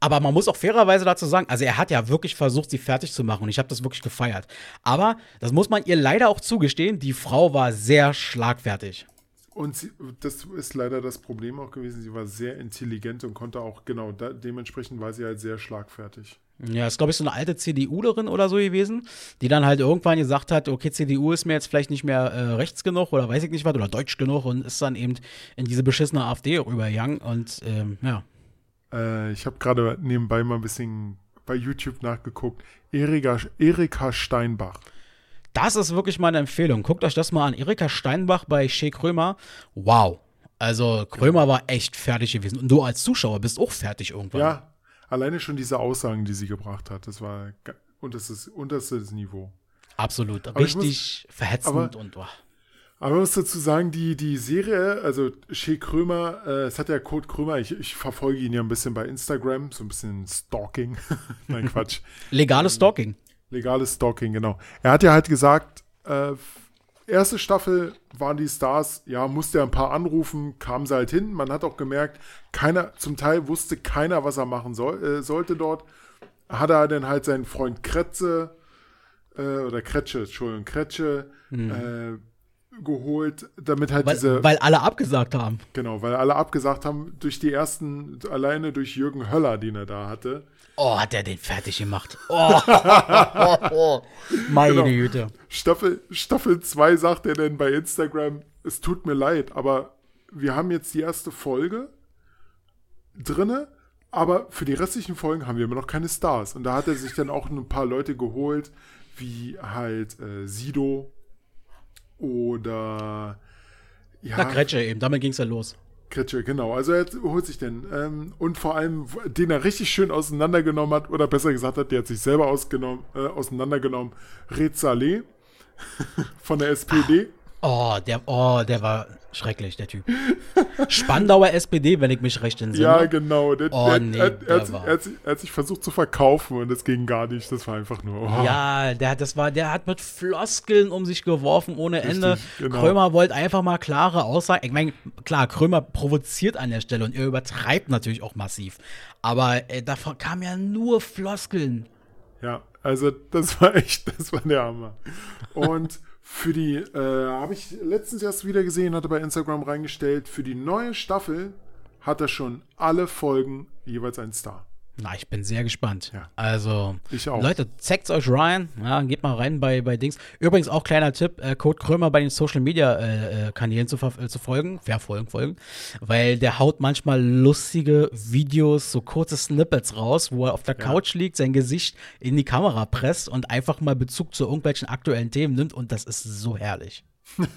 Aber man muss auch fairerweise dazu sagen, also er hat ja wirklich versucht, sie fertig zu machen und ich habe das wirklich gefeiert. Aber das muss man ihr leider auch zugestehen, die Frau war sehr schlagfertig. Und sie, das ist leider das Problem auch gewesen. Sie war sehr intelligent und konnte auch, genau, da, dementsprechend war sie halt sehr schlagfertig. Ja, ist, glaube ich, so eine alte CDUlerin oder so gewesen, die dann halt irgendwann gesagt hat, okay, CDU ist mir jetzt vielleicht nicht mehr äh, rechts genug oder weiß ich nicht was oder deutsch genug und ist dann eben in diese beschissene AfD rübergegangen und ähm, ja. Äh, ich habe gerade nebenbei mal ein bisschen bei YouTube nachgeguckt. Erika, Erika Steinbach. Das ist wirklich meine Empfehlung. Guckt euch das mal an. Erika Steinbach bei Shea Krömer. Wow. Also Krömer ja. war echt fertig gewesen. Und du als Zuschauer bist auch fertig irgendwann. Ja, alleine schon diese Aussagen, die sie gebracht hat, das war unterstes, unterstes Niveau. Absolut. Aber Richtig muss, verhetzend aber, und. Oh. Aber man muss dazu sagen, die, die Serie, also Shea Krömer, äh, es hat ja Kurt Krömer, ich, ich verfolge ihn ja ein bisschen bei Instagram, so ein bisschen Stalking. *laughs* Nein, Quatsch. Legales Stalking. Legales Stalking, genau. Er hat ja halt gesagt, äh, erste Staffel waren die Stars, ja, musste er ein paar anrufen, kamen sie halt hin. Man hat auch gemerkt, keiner, zum Teil wusste keiner, was er machen soll, äh, sollte dort. Hat er dann halt seinen Freund Kretze, äh, oder Kretsche, Entschuldigung, Kretsche, mhm. Äh, geholt, damit halt weil, diese. Weil alle abgesagt haben. Genau, weil alle abgesagt haben durch die ersten, alleine durch Jürgen Höller, den er da hatte. Oh, hat er den fertig gemacht. Oh, *laughs* meine genau. Güte. Staffel 2 Staffel sagt er dann bei Instagram, es tut mir leid, aber wir haben jetzt die erste Folge drinne, aber für die restlichen Folgen haben wir immer noch keine Stars. Und da hat er sich dann auch ein paar Leute geholt, wie halt äh, Sido, oder ja. Na, Kretsche eben, damit ging es ja los. Kretsche, genau. Also er holt sich den. Ähm, und vor allem, den er richtig schön auseinandergenommen hat, oder besser gesagt hat, der hat sich selber ausgenommen, äh, auseinandergenommen, Red Saleh *laughs* von der SPD. Oh, der, oh, der war schrecklich, der Typ. Spandauer SPD, wenn ich mich recht entsinne. Ja, genau. Der, oh, der, nee, er, er, hat, er, hat sich, er, hat sich, versucht zu verkaufen und das ging gar nicht. Das war einfach nur. Oh. Ja, der, das war, der hat mit Floskeln um sich geworfen ohne Richtig, Ende. Genau. Krömer wollte einfach mal klare Aussagen. Ich meine, klar, Krömer provoziert an der Stelle und er übertreibt natürlich auch massiv. Aber äh, davon kamen ja nur Floskeln. Ja, also das war echt, das war der Hammer. Und für die, äh, habe ich letztens erst wieder gesehen, hatte bei Instagram reingestellt, für die neue Staffel hat er schon alle Folgen jeweils einen Star. Na, ich bin sehr gespannt. Ja. Also. Leute, zeigt's euch rein. Ja, geht mal rein bei, bei Dings. Übrigens auch kleiner Tipp, äh, Code Krömer bei den Social Media äh, äh, Kanälen zu, äh, zu folgen. Verfolgen, folgen. Weil der haut manchmal lustige Videos, so kurze Snippets raus, wo er auf der Ja. Couch liegt, sein Gesicht in die Kamera presst und einfach mal Bezug zu irgendwelchen aktuellen Themen nimmt. Und das ist so herrlich. *laughs*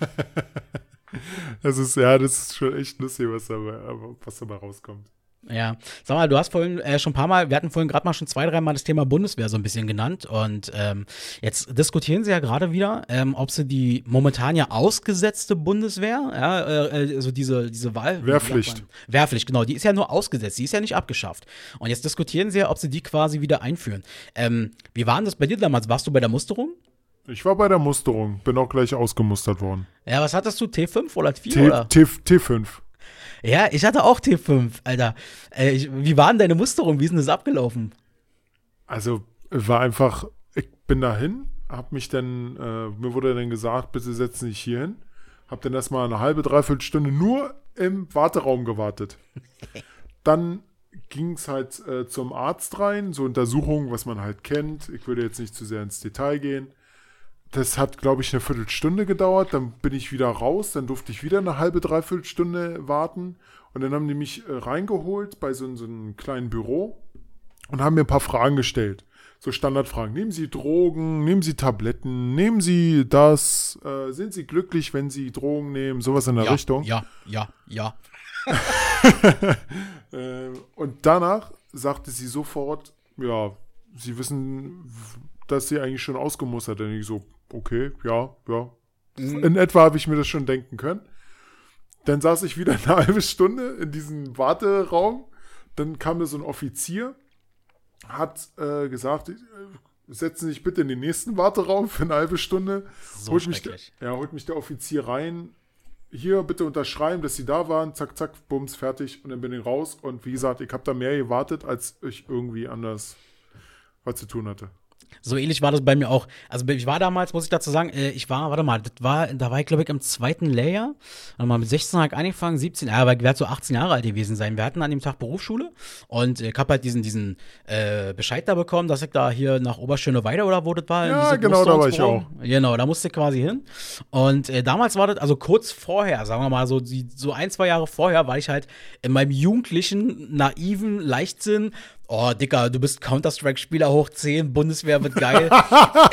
Das ist, ja, das ist schon echt lustig, was dabei, was dabei rauskommt. Ja, sag mal, du hast vorhin äh, schon ein paar Mal, wir hatten vorhin gerade mal schon zwei, dreimal das Thema Bundeswehr so ein bisschen genannt und ähm, jetzt diskutieren sie ja gerade wieder, ähm, ob sie die momentan ja ausgesetzte Bundeswehr, ja, äh, also diese, diese Wahl. Wehrpflicht. Wehrpflicht, genau, die ist ja nur ausgesetzt, die ist ja nicht abgeschafft. Und jetzt diskutieren sie ja, ob sie die quasi wieder einführen. Ähm, wie war denn das bei dir damals? Warst du bei der Musterung? Ich war bei der Musterung, bin auch gleich ausgemustert worden. Ja, was hattest du? T5 oder T4? T, oder? T, T5. Ja, ich hatte auch T5, Alter. Äh, ich, wie war denn deine Musterung? Wie ist denn das abgelaufen? Also war einfach, ich bin dahin, hab mich dann, äh, mir wurde dann gesagt, bitte setzen Sie sich hier hin. Hab dann erstmal eine halbe, dreiviertel Stunde nur im Warteraum gewartet. *laughs* Dann ging es halt äh, zum Arzt rein, so Untersuchungen, was man halt kennt. Ich würde jetzt nicht zu sehr ins Detail gehen. Das hat, glaube ich, eine Viertelstunde gedauert. Dann bin ich wieder raus. Dann durfte ich wieder eine halbe, dreiviertel Stunde warten. Und dann haben die mich äh, reingeholt bei so, so einem kleinen Büro und haben mir ein paar Fragen gestellt. So Standardfragen. Nehmen Sie Drogen? Nehmen Sie Tabletten? Nehmen Sie das? Äh, sind Sie glücklich, wenn Sie Drogen nehmen? Sowas in der ja, Richtung. Ja, ja, ja. *laughs* Äh, und danach sagte sie sofort, ja, Sie wissen, dass Sie eigentlich schon ausgemustert. Und ich so, okay, ja, ja. In etwa habe ich mir das schon denken können. Dann saß ich wieder *laughs* eine halbe Stunde in diesem Warteraum. Dann kam da so ein Offizier, hat äh, gesagt, äh, setzen Sie sich bitte in den nächsten Warteraum für eine halbe Stunde. So holt, mich der, ja, holt mich der Offizier rein. Hier bitte unterschreiben, dass Sie da waren. Zack, zack, bums, fertig. Und dann bin ich raus. Und wie gesagt, ich habe da mehr gewartet, als ich irgendwie anders was zu tun hatte. So ähnlich war das bei mir auch. Also ich war damals, muss ich dazu sagen, äh, ich war, warte mal, das war, da war ich glaube ich im zweiten Layer. Warte mal, mit 16 habe ich angefangen, 17, ja, aber ich werde so 18 Jahre alt gewesen sein. Wir hatten an dem Tag Berufsschule und ich habe halt diesen, diesen äh, Bescheid da bekommen, dass ich da hier nach Oberschöneweide oder wo das war. Ja, genau, da war ich Musterungsbüro. Genau, da musste ich quasi hin. Und äh, damals war das, also kurz vorher, sagen wir mal so, die, so ein, zwei Jahre vorher, war ich halt in meinem jugendlichen, naiven Leichtsinn. Oh, Dicker, du bist Counter-Strike-Spieler hoch 10, Bundeswehr wird geil.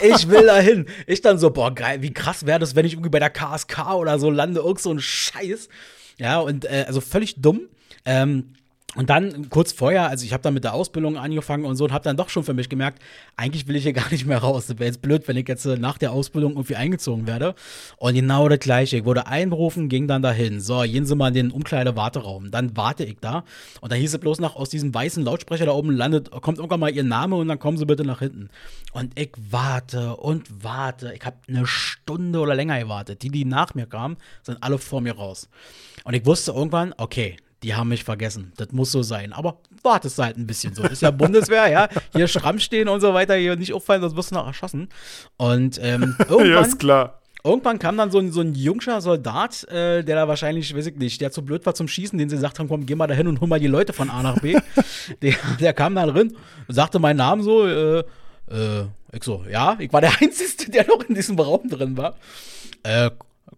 ich will da hin. Ich dann so, boah, geil, wie krass wäre das, wenn ich irgendwie bei der KSK oder so lande, irgend so ein Scheiß. Ja, und äh, also völlig dumm. Ähm, und dann kurz vorher, also ich habe dann mit der Ausbildung angefangen und so und habe dann doch schon für mich gemerkt, eigentlich will ich hier *laughs* gar nicht mehr raus. Das wäre jetzt blöd, wenn ich jetzt äh, nach der Ausbildung irgendwie eingezogen werde. Und genau das gleiche. Ich wurde einberufen, ging dann dahin. So, gehen Sie mal in den Umkleide-Warteraum. Dann warte ich da. Und da hieß es bloß noch, aus diesem weißen Lautsprecher da oben landet, kommt irgendwann mal Ihr Name und dann kommen Sie bitte nach hinten. Und ich warte und warte. Ich habe eine Stunde oder länger gewartet. Die, die nach mir kamen, sind alle vor mir raus. Und ich wusste irgendwann, okay, die haben mich vergessen. Das muss so sein. Aber wartest halt ein bisschen so. Ist ja Bundeswehr, ja. Hier Schramm stehen und so weiter, hier nicht auffallen, sonst wirst du noch erschossen. Und ähm, *laughs* ja, irgendwann, ist klar. irgendwann kam dann so ein, so ein jungscher Soldat, äh, der da wahrscheinlich, weiß ich nicht, der zu blöd war zum Schießen, den sie gesagt haben, komm, geh mal da hin und hol mal die Leute von A nach B. *laughs* der, der kam dann drin, sagte meinen Namen so, äh, äh, ich so, ja, ich war der *laughs* Einzige, der noch in diesem Raum drin war. Äh,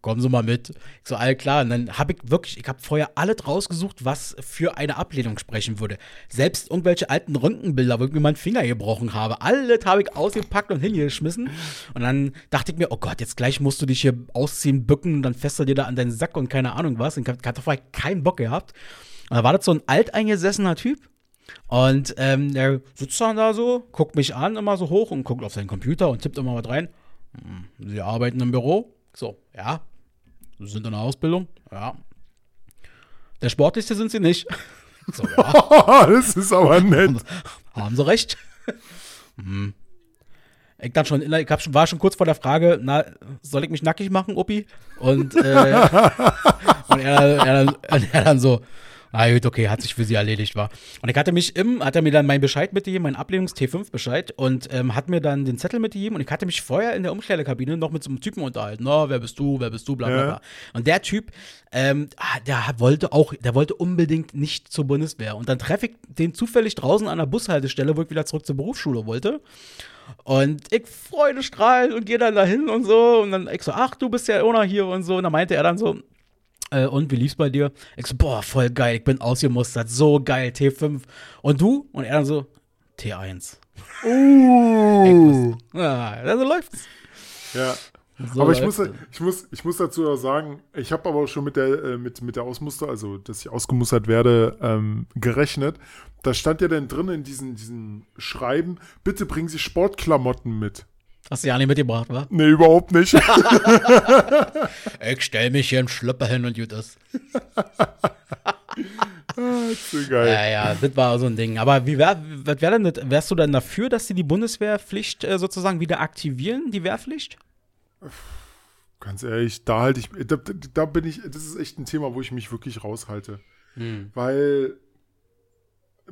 kommen Sie mal mit. Ich so, all klar. Und dann habe ich wirklich, ich habe vorher alles rausgesucht, was für eine Ablehnung sprechen würde. Selbst irgendwelche alten Röntgenbilder, wo ich mir meinen Finger gebrochen habe. Alles habe ich ausgepackt und hingeschmissen. Und dann dachte ich mir, oh Gott, jetzt gleich musst du dich hier ausziehen, bücken und dann du dir da an deinen Sack und keine Ahnung was. Und ich hatte vorher keinen Bock gehabt. Und da war das so ein alteingesessener Typ. Und ähm, der sitzt dann da so, guckt mich an, immer so hoch und guckt auf seinen Computer und tippt immer was rein. Hm, Sie arbeiten im Büro? So, ja. Sie sind in der Ausbildung? Ja. Der Sportlichste sind Sie nicht. *laughs* So, ja. *laughs* das ist aber nett. Haben Sie recht. hm. Ich, dann schon, ich hab war schon kurz vor der Frage, na, soll ich mich nackig machen, Uppi? Und, äh, *laughs* und er, er, dann, er dann so, Ah, gut, okay, hat sich für sie erledigt, war. Und ich hatte mich im, hat er mir dann meinen Bescheid mitgegeben, meinen Ablehnungs-T5-Bescheid und ähm, hat mir dann den Zettel mitgegeben und ich hatte mich vorher in der Umkleidekabine noch mit so einem Typen unterhalten. Na, wer bist du, wer bist du, bla bla bla. Und der Typ, ähm, ah, der wollte auch, der wollte unbedingt nicht zur Bundeswehr. Und dann treffe ich den zufällig draußen an der Bushaltestelle, wo ich wieder zurück zur Berufsschule wollte. Und ich Freude strahlen und gehe dann dahin und so. Und dann ich so, ach, du bist ja auch noch hier und so. Und dann meinte er dann so, äh, und wie lief's bei dir? Ich so, boah, voll geil, ich bin ausgemustert, so geil, T5. Und du? Und er dann so, T1. Uh. Ja, also läuft's. Ja. So aber ich muss, ich, muss, ich muss dazu auch sagen, ich habe aber auch schon mit der, äh, mit, mit der Ausmuster, also dass ich ausgemustert werde, ähm, gerechnet. Da stand ja dann drin in diesen, diesen Schreiben, bitte bringen Sie Sportklamotten mit. Hast du ja nicht mitgebracht, wa? Nee, überhaupt nicht. *laughs* ich stell mich hier im Schlüpper hin und gut ist. ah, so geil. Ja, ja, das war so ein Ding. Aber wie wär, was wär denn das? Wärst du denn dafür, dass sie die Bundeswehrpflicht äh, sozusagen wieder aktivieren, die Wehrpflicht? Ganz ehrlich, da halte ich, da, da, bin ich, das ist echt ein Thema, wo ich mich wirklich raushalte. Hm. Weil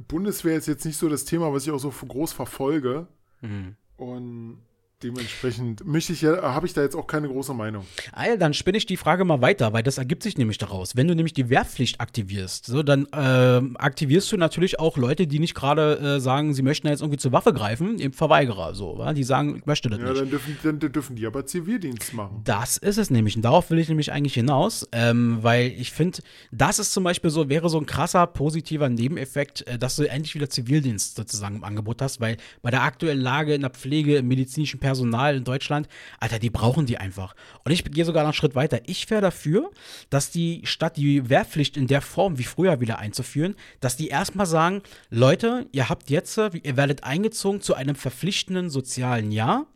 Bundeswehr ist jetzt nicht so das Thema, was ich auch so groß verfolge. Hm. Und Dementsprechend möchte ich ja, habe ich da jetzt auch keine große Meinung. Ah dann spinne ich die Frage mal weiter, weil das ergibt sich nämlich daraus. Wenn du nämlich die Wehrpflicht aktivierst, so, dann äh, aktivierst du natürlich auch Leute, die nicht gerade äh, sagen, sie möchten jetzt irgendwie zur Waffe greifen, eben Verweigerer, so, wa? die sagen, ich möchte das ja, nicht. Ja, dann dürfen, dann dürfen die aber Zivildienst machen. Das ist es nämlich und darauf will ich nämlich eigentlich hinaus, ähm, weil ich finde, das ist zum Beispiel so, wäre so ein krasser positiver Nebeneffekt, äh, dass du endlich wieder Zivildienst sozusagen im Angebot hast, weil bei der aktuellen Lage in der Pflege, im medizinischen Personal Personal in Deutschland, Alter, die brauchen die einfach. Und ich gehe sogar noch einen Schritt weiter. Ich wäre dafür, dass die Stadt die Wehrpflicht in der Form wie früher wieder einzuführen, dass die erstmal sagen, Leute, ihr habt jetzt, ihr werdet eingezogen zu einem verpflichtenden sozialen Jahr.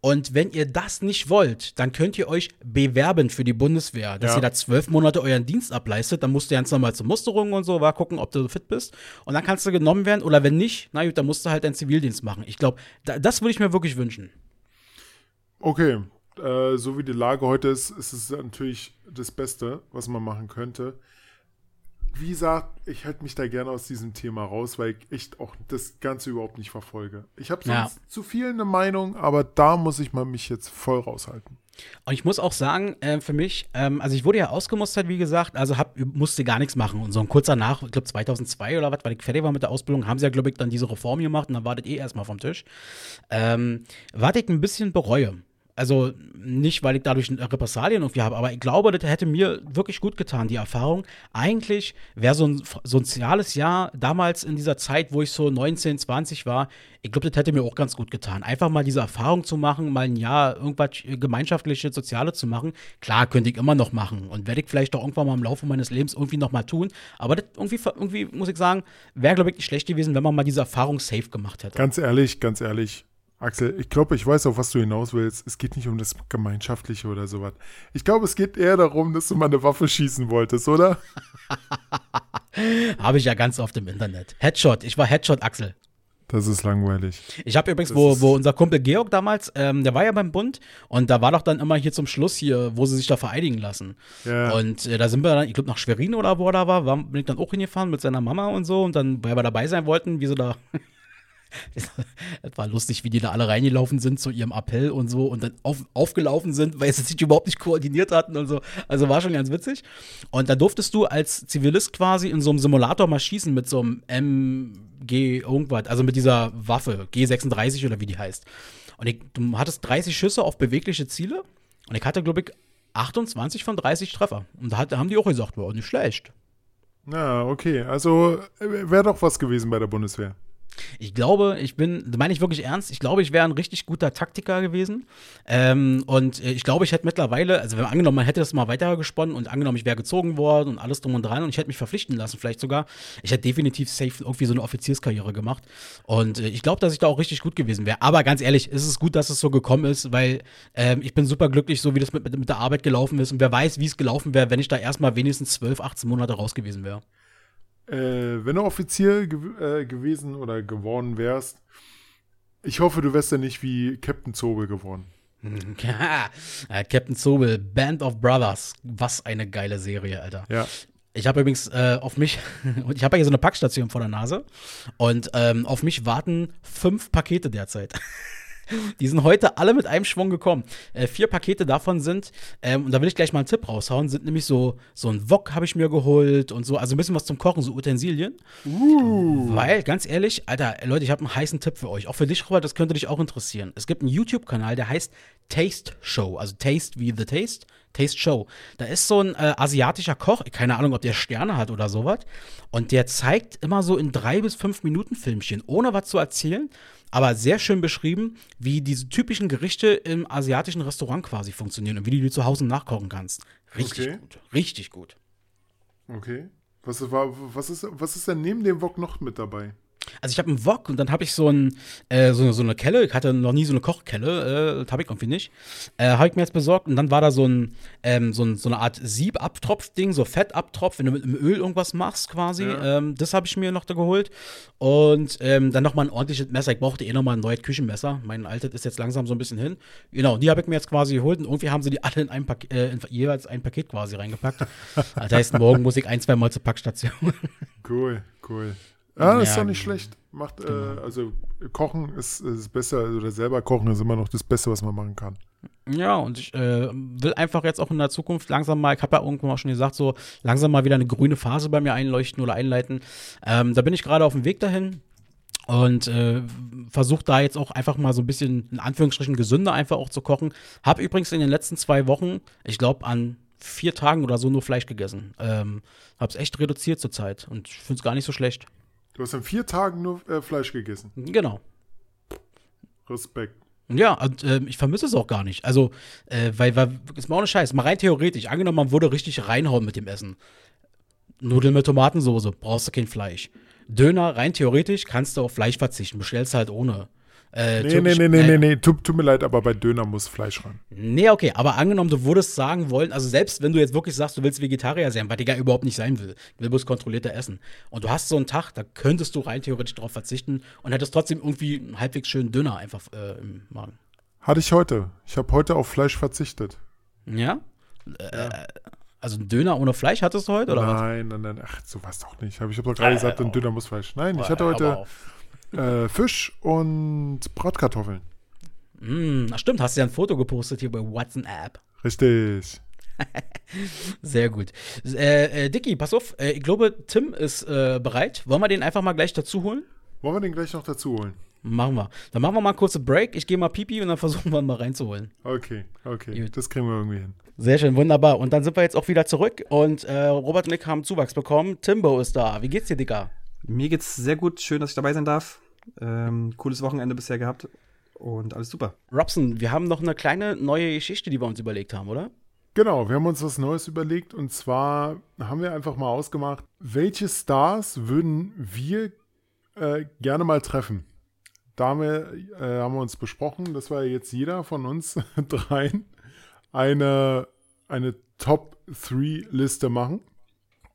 Und wenn ihr das nicht wollt, dann könnt ihr euch bewerben für die Bundeswehr, dass ja. ihr da zwölf Monate euren Dienst ableistet. Dann musst du ganz normal zur Musterung und so, war gucken, ob du fit bist. Und dann kannst du genommen werden. Oder wenn nicht, na gut, dann musst du halt deinen Zivildienst machen. Ich glaube, da, das würde ich mir wirklich wünschen. Okay, äh, so wie die Lage heute ist, ist es natürlich das Beste, was man machen könnte. Wie gesagt, ich halte mich da gerne aus diesem Thema raus, weil ich echt auch das Ganze überhaupt nicht verfolge. Ich habe sonst ja. zu viel eine Meinung, aber da muss ich mal mich jetzt voll raushalten. Und ich muss auch sagen, äh, für mich, ähm, also ich wurde ja ausgemustert, wie gesagt, also hab, musste gar nichts machen. Und so ein kurzer nach, ich glaube 2002 oder was, weil ich fertig war mit der Ausbildung, haben sie ja, glaube ich, dann diese Reform gemacht und dann wartet eh erstmal vom Tisch. Ähm, was ich ein bisschen bereue, also nicht, weil ich dadurch Repressalien irgendwie habe, aber ich glaube, das hätte mir wirklich gut getan, die Erfahrung. Eigentlich wäre so ein soziales Jahr damals in dieser Zeit, wo ich so 19, 20 war, ich glaube, das hätte mir auch ganz gut getan. Einfach mal diese Erfahrung zu machen, mal ein Jahr irgendwas gemeinschaftliche, soziale zu machen. Klar, könnte ich immer noch machen und werde ich vielleicht auch irgendwann mal im Laufe meines Lebens irgendwie noch mal tun. Aber das irgendwie, irgendwie muss ich sagen, wäre, glaube ich, nicht schlecht gewesen, wenn man mal diese Erfahrung safe gemacht hätte. Ganz ehrlich, ganz ehrlich, Axel, ich glaube, ich weiß, auf was du hinaus willst. Es geht nicht um das Gemeinschaftliche oder sowas. Ich glaube, es geht eher darum, dass du mal eine Waffe schießen wolltest, oder? *laughs* Habe ich ja ganz oft im Internet. Headshot, ich war Headshot, Axel. Das ist langweilig. Ich habe übrigens, wo, wo unser Kumpel Georg damals, ähm, der war ja beim Bund und da war doch dann immer hier zum Schluss hier, wo sie sich da vereidigen lassen. Ja. Und äh, da sind wir dann, ich glaube, nach Schwerin oder wo er da war, war, bin ich dann auch hingefahren mit seiner Mama und so und dann, weil wir dabei sein wollten, wie sie da es war lustig, wie die da alle reingelaufen sind zu ihrem Appell und so und dann auf, aufgelaufen sind, weil sie sich überhaupt nicht koordiniert hatten und so. Also war schon ganz witzig. Und da durftest du als Zivilist quasi in so einem Simulator mal schießen mit so einem MG irgendwas, also mit dieser Waffe, G36 oder wie die heißt. Und ich, du hattest 30 Schüsse auf bewegliche Ziele und ich hatte, glaube ich, 28 von 30 Treffer. Und da, hat, da haben die auch gesagt, war nicht schlecht. Na, okay. Also äh, wäre doch was gewesen bei der Bundeswehr. Ich glaube, ich bin, meine ich wirklich ernst, ich glaube, ich wäre ein richtig guter Taktiker gewesen. Ähm, und ich glaube, ich hätte mittlerweile, also wenn man angenommen, man hätte das mal weitergesponnen und angenommen, ich wäre gezogen worden und alles drum und dran und ich hätte mich verpflichten lassen, vielleicht sogar, ich hätte definitiv safe irgendwie so eine Offizierskarriere gemacht. Und äh, ich glaube, dass ich da auch richtig gut gewesen wäre. Aber ganz ehrlich, ist es gut, dass es so gekommen ist, weil ähm, ich bin super glücklich, so wie das mit, mit der Arbeit gelaufen ist. Und wer weiß, wie es gelaufen wäre, wenn ich da erstmal wenigstens 12, 18 Monate raus gewesen wäre. Äh, wenn du Offizier gew äh, gewesen oder geworden wärst, ich hoffe, du wärst ja nicht wie Captain Zobel geworden. *laughs* äh, Captain Zobel, Band of Brothers. Was eine geile Serie, Alter. Ja. Ich habe übrigens äh, auf mich, *laughs* ich habe ja hier so eine Packstation vor der Nase und ähm, auf mich warten fünf Pakete derzeit. *laughs* *laughs* Die sind heute alle mit einem Schwung gekommen. Äh, vier Pakete davon sind, ähm, und da will ich gleich mal einen Tipp raushauen, sind nämlich so, so ein Wok habe ich mir geholt und so, also ein bisschen was zum Kochen, so Utensilien. Uh. Weil, ganz ehrlich, Alter, Leute, ich habe einen heißen Tipp für euch. Auch für dich, Robert, das könnte dich auch interessieren. Es gibt einen YouTube-Kanal, der heißt Taste Show, also Taste wie The Taste. Taste Show. Da ist so ein äh, asiatischer Koch, keine Ahnung, ob der Sterne hat oder sowas. Und der zeigt immer so in drei bis fünf Minuten Filmchen, ohne was zu erzählen aber sehr schön beschrieben, wie diese typischen Gerichte im asiatischen Restaurant quasi funktionieren und wie du die zu Hause nachkochen kannst. Richtig okay. gut. Richtig gut. Okay. Was, war, was, ist, was ist denn neben dem Wok noch mit dabei? Also ich habe einen Wok und dann habe ich so, ein, äh, so, so, eine Kelle. Ich hatte noch nie so eine Kochkelle, äh, das habe ich irgendwie nicht. Äh, habe ich mir jetzt besorgt und dann war da so, ein, ähm, so, ein, so eine Art Siebabtropf-Ding, so Fettabtropf, wenn du mit dem Öl irgendwas machst quasi. Ja. Ähm, das habe ich mir noch da geholt. Und ähm, dann nochmal ein ordentliches Messer. Ich brauchte eh nochmal ein neues Küchenmesser. Mein altes ist jetzt langsam so ein bisschen hin. Genau, die habe ich mir jetzt quasi geholt und irgendwie haben sie die alle in, ein Paket, äh, in jeweils ein Paket quasi reingepackt. *laughs* das heißt, morgen muss ich ein, zwei Mal zur Packstation. Cool, cool. Ja, das ja, ist doch nicht schlecht. Macht, äh, genau. äh, also Kochen ist, ist besser, oder selber kochen ist immer noch das Beste, was man machen kann. Ja, und ich äh, will einfach jetzt auch in der Zukunft langsam mal, ich habe ja irgendwann mal schon gesagt, so langsam mal wieder eine grüne Phase bei mir einleuchten oder einleiten. Ähm, da bin ich gerade auf dem Weg dahin und äh, versuche da jetzt auch einfach mal so ein bisschen in Anführungsstrichen gesünder einfach auch zu kochen. Habe übrigens in den letzten zwei Wochen, ich glaube an vier Tagen oder so nur Fleisch gegessen. Ähm, habe es echt reduziert zurzeit und ich finde es gar nicht so schlecht. Du hast in vier Tagen nur äh, Fleisch gegessen. Genau. Respekt. Ja, und äh, ich vermisse es auch gar nicht. Also, äh, weil, weil, ist mal ohne Scheiß, mal rein theoretisch, angenommen, man würde richtig reinhauen mit dem Essen. Nudeln mit Tomatensoße, brauchst du kein Fleisch. Döner, rein theoretisch, kannst du auf Fleisch verzichten, bestellst halt ohne. Äh, nee, nee, nee, nee, nee, nee, tut, tut, mir leid, aber bei Döner muss Fleisch ran. Nee, okay, aber angenommen, du würdest sagen wollen, also selbst wenn du jetzt wirklich sagst, du willst Vegetarier sein, was ich ja überhaupt nicht sein will, ich will bloß kontrollierter essen. Und du hast so einen Tag, da könntest du rein theoretisch darauf verzichten und hättest trotzdem irgendwie einen halbwegs schönen Döner einfach äh, im Magen. Hatte ich heute. Ich habe heute auf Fleisch verzichtet. Ja? ja. Äh, also ein Döner ohne Fleisch hattest du heute, oder nein, was? Nein, nein, nein. Ach, so was doch nicht. Ich habe doch gerade äh, gesagt, ein Döner muss Fleisch. Nein, ich hatte heute äh, Fisch und Bratkartoffeln. Mm, stimmt, hast du ja ein Foto gepostet hier bei WhatsApp. Richtig. *laughs* Sehr gut. Äh, äh, Dicky, pass auf, äh, ich glaube, Tim ist äh, bereit. Wollen wir den einfach mal gleich dazu holen? Wollen wir den gleich noch dazu holen? Machen wir. Dann machen wir mal einen kurzen Break. Ich gehe mal pipi und dann *laughs* versuchen wir ihn mal reinzuholen. Okay, okay. Gut. Das kriegen wir irgendwie hin. Sehr schön, wunderbar. Und dann sind wir jetzt auch wieder zurück und äh, Robert und ich haben Zuwachs bekommen. Timbo ist da. Wie geht's dir, Dicker? Mir geht's sehr gut. Schön, dass ich dabei sein darf. Ähm, cooles Wochenende bisher gehabt und alles super. Robson, wir haben noch eine kleine neue Geschichte, die wir uns überlegt haben, oder? Genau, wir haben uns was Neues überlegt und zwar haben wir einfach mal ausgemacht, welche Stars würden wir äh, gerne mal treffen. Da haben wir, äh, haben wir uns besprochen, dass wir jetzt jeder von uns *laughs* dreien eine, eine Top-3-Liste machen.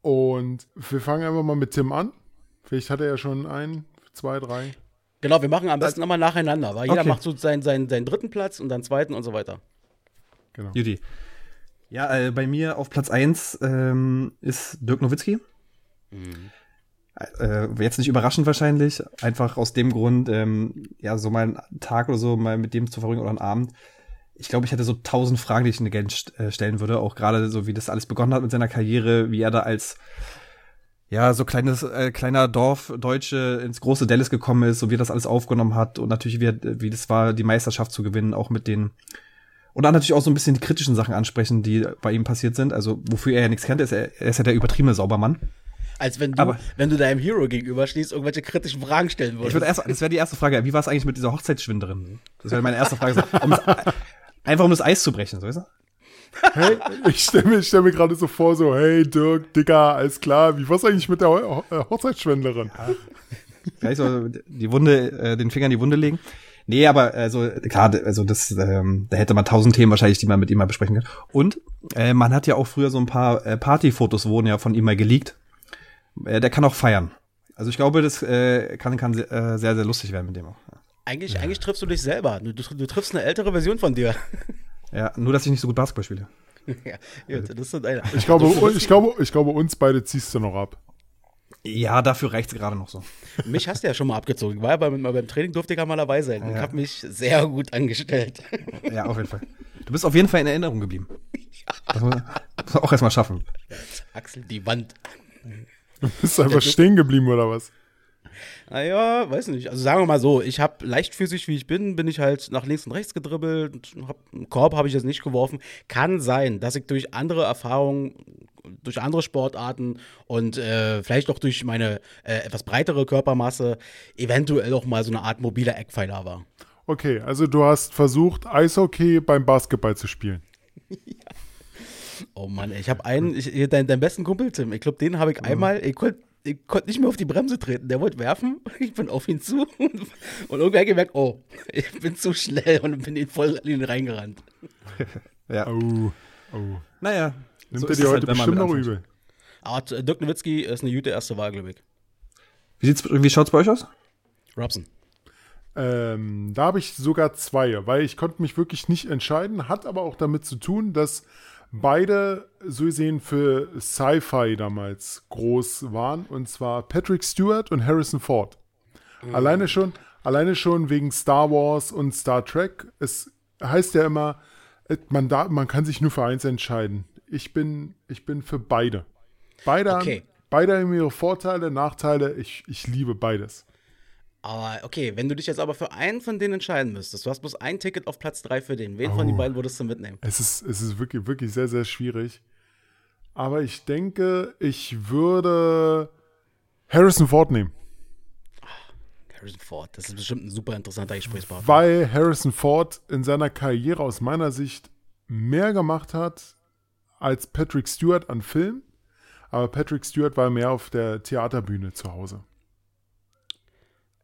Und wir fangen einfach mal mit Tim an. Vielleicht hat er ja schon ein, zwei, drei. Genau, wir machen am besten also, immer nacheinander, weil jeder okay. macht so seinen, seinen, seinen dritten Platz und dann zweiten und so weiter. Genau. Judy. Ja, äh, bei mir auf Platz 1 ähm, ist Dirk Nowitzki. Mhm. Äh, jetzt nicht überraschend wahrscheinlich, einfach aus dem Grund, ähm, ja, so mal einen Tag oder so mal mit dem zu verbringen oder einen Abend. Ich glaube, ich hätte so tausend Fragen, die ich in gerne st äh, stellen würde, auch gerade so, wie das alles begonnen hat mit seiner Karriere, wie er da als ja, so kleines, äh, kleiner Dorfdeutsche ins große Dallas gekommen ist, so wie er das alles aufgenommen hat und natürlich, wie, wie das war, die Meisterschaft zu gewinnen, auch mit den und dann natürlich auch so ein bisschen die kritischen Sachen ansprechen, die bei ihm passiert sind. Also, wofür er ja nichts kennt, ist er, er ist ja der übertriebene Saubermann. Als wenn du, Aber, wenn du deinem Hero gegenüberstehst, irgendwelche kritischen Fragen stellen würdest. Ich würde erst, das wäre die erste Frage. Wie war es eigentlich mit dieser Hochzeitsschwinderin? Das wäre meine erste Frage. *laughs* Um einfach um das Eis zu brechen, so ist er? Hey, ich stelle mir, stell mir gerade so vor, so, hey Dirk, Digga, alles klar, wie war's eigentlich mit der Ho äh, Hochzeitsschwendlerin? Ja. Gleich so die Wunde, äh, den Finger in die Wunde legen. Nee, aber also klar, also das, ähm, da hätte man tausend Themen wahrscheinlich, die man mit ihm mal besprechen kann. Und äh, man hat ja auch früher so ein paar äh, Partyfotos wurden ja von ihm mal geleakt. Äh, der kann auch feiern. Also ich glaube, das äh, kann, kann äh, sehr, sehr lustig werden mit dem auch. Eigentlich, ja. eigentlich triffst du dich selber. Du, du, du triffst eine ältere Version von dir. Ja, nur dass ich nicht so gut Basketball spiele. *laughs* ja, das sind eine. Ich glaube, ich, glaube, ich glaube, uns beide ziehst du noch ab. Ja, dafür reicht es gerade noch so. *laughs* Mich hast du ja schon mal abgezogen. War ja beim, beim Training durfte ich ja mal dabei sein ja. und habe mich sehr gut angestellt. Ja, auf jeden Fall. Du bist auf jeden Fall in Erinnerung geblieben. Ja. Das muss man auch erstmal schaffen. Axel, die Wand. Du bist einfach stehen geblieben, oder was? Naja, weiß nicht. Also sagen wir mal so, ich habe leichtfüßig, wie ich bin, bin ich halt nach links und rechts gedribbelt. Hab, einen Korb habe ich jetzt nicht geworfen. Kann sein, dass ich durch andere Erfahrungen, durch andere Sportarten und äh, vielleicht auch durch meine äh, etwas breitere Körpermasse eventuell auch mal so eine Art mobiler Eckpfeiler war. Okay, also du hast versucht, Eishockey beim Basketball zu spielen. *laughs* ja. Oh Mann, ich habe einen, ich, deinen, deinen besten Kumpel, Tim, ich glaube, den habe ich mhm. einmal, ich konnte ich konnte nicht mehr auf die Bremse treten. Der wollte werfen. *laughs* Ich bin auf ihn zu und, und irgendwie habe ich gemerkt, oh, ich bin zu schnell und bin ihn voll in ihn reingerannt. ja. Oh, oh. Naja. Nimmt so er dir heute halt, bestimmt noch übel. Aber Dirk Nowitzki ist eine gute erste Wahl, glaube ich. Wie, wie schaut es bei euch aus? Robson. Ähm, da habe ich sogar zwei, weil ich konnte mich wirklich nicht entscheiden, hat aber auch damit zu tun, dass beide so gesehen für Sci-Fi damals groß waren, und zwar Patrick Stewart und Harrison Ford. Mhm. Alleine schon, alleine schon wegen Star Wars und Star Trek. Es heißt ja immer, man, da, man kann sich nur für eins entscheiden. Ich bin, ich bin für beide. Beide, okay. haben, beide haben ihre Vorteile, Nachteile. Ich, ich liebe beides. Aber okay, wenn du dich jetzt aber für einen von denen entscheiden müsstest, du hast bloß ein Ticket auf Platz 3 für den. Wen oh. von den beiden würdest du mitnehmen? Es ist, es ist wirklich, wirklich sehr, sehr schwierig. Aber ich denke, ich würde Harrison Ford nehmen. Harrison Ford, das ist bestimmt ein super interessanter Gesprächspartner. Weil Harrison Ford in seiner Karriere aus meiner Sicht mehr gemacht hat als Patrick Stewart an Film. Aber Patrick Stewart war mehr auf der Theaterbühne zu Hause.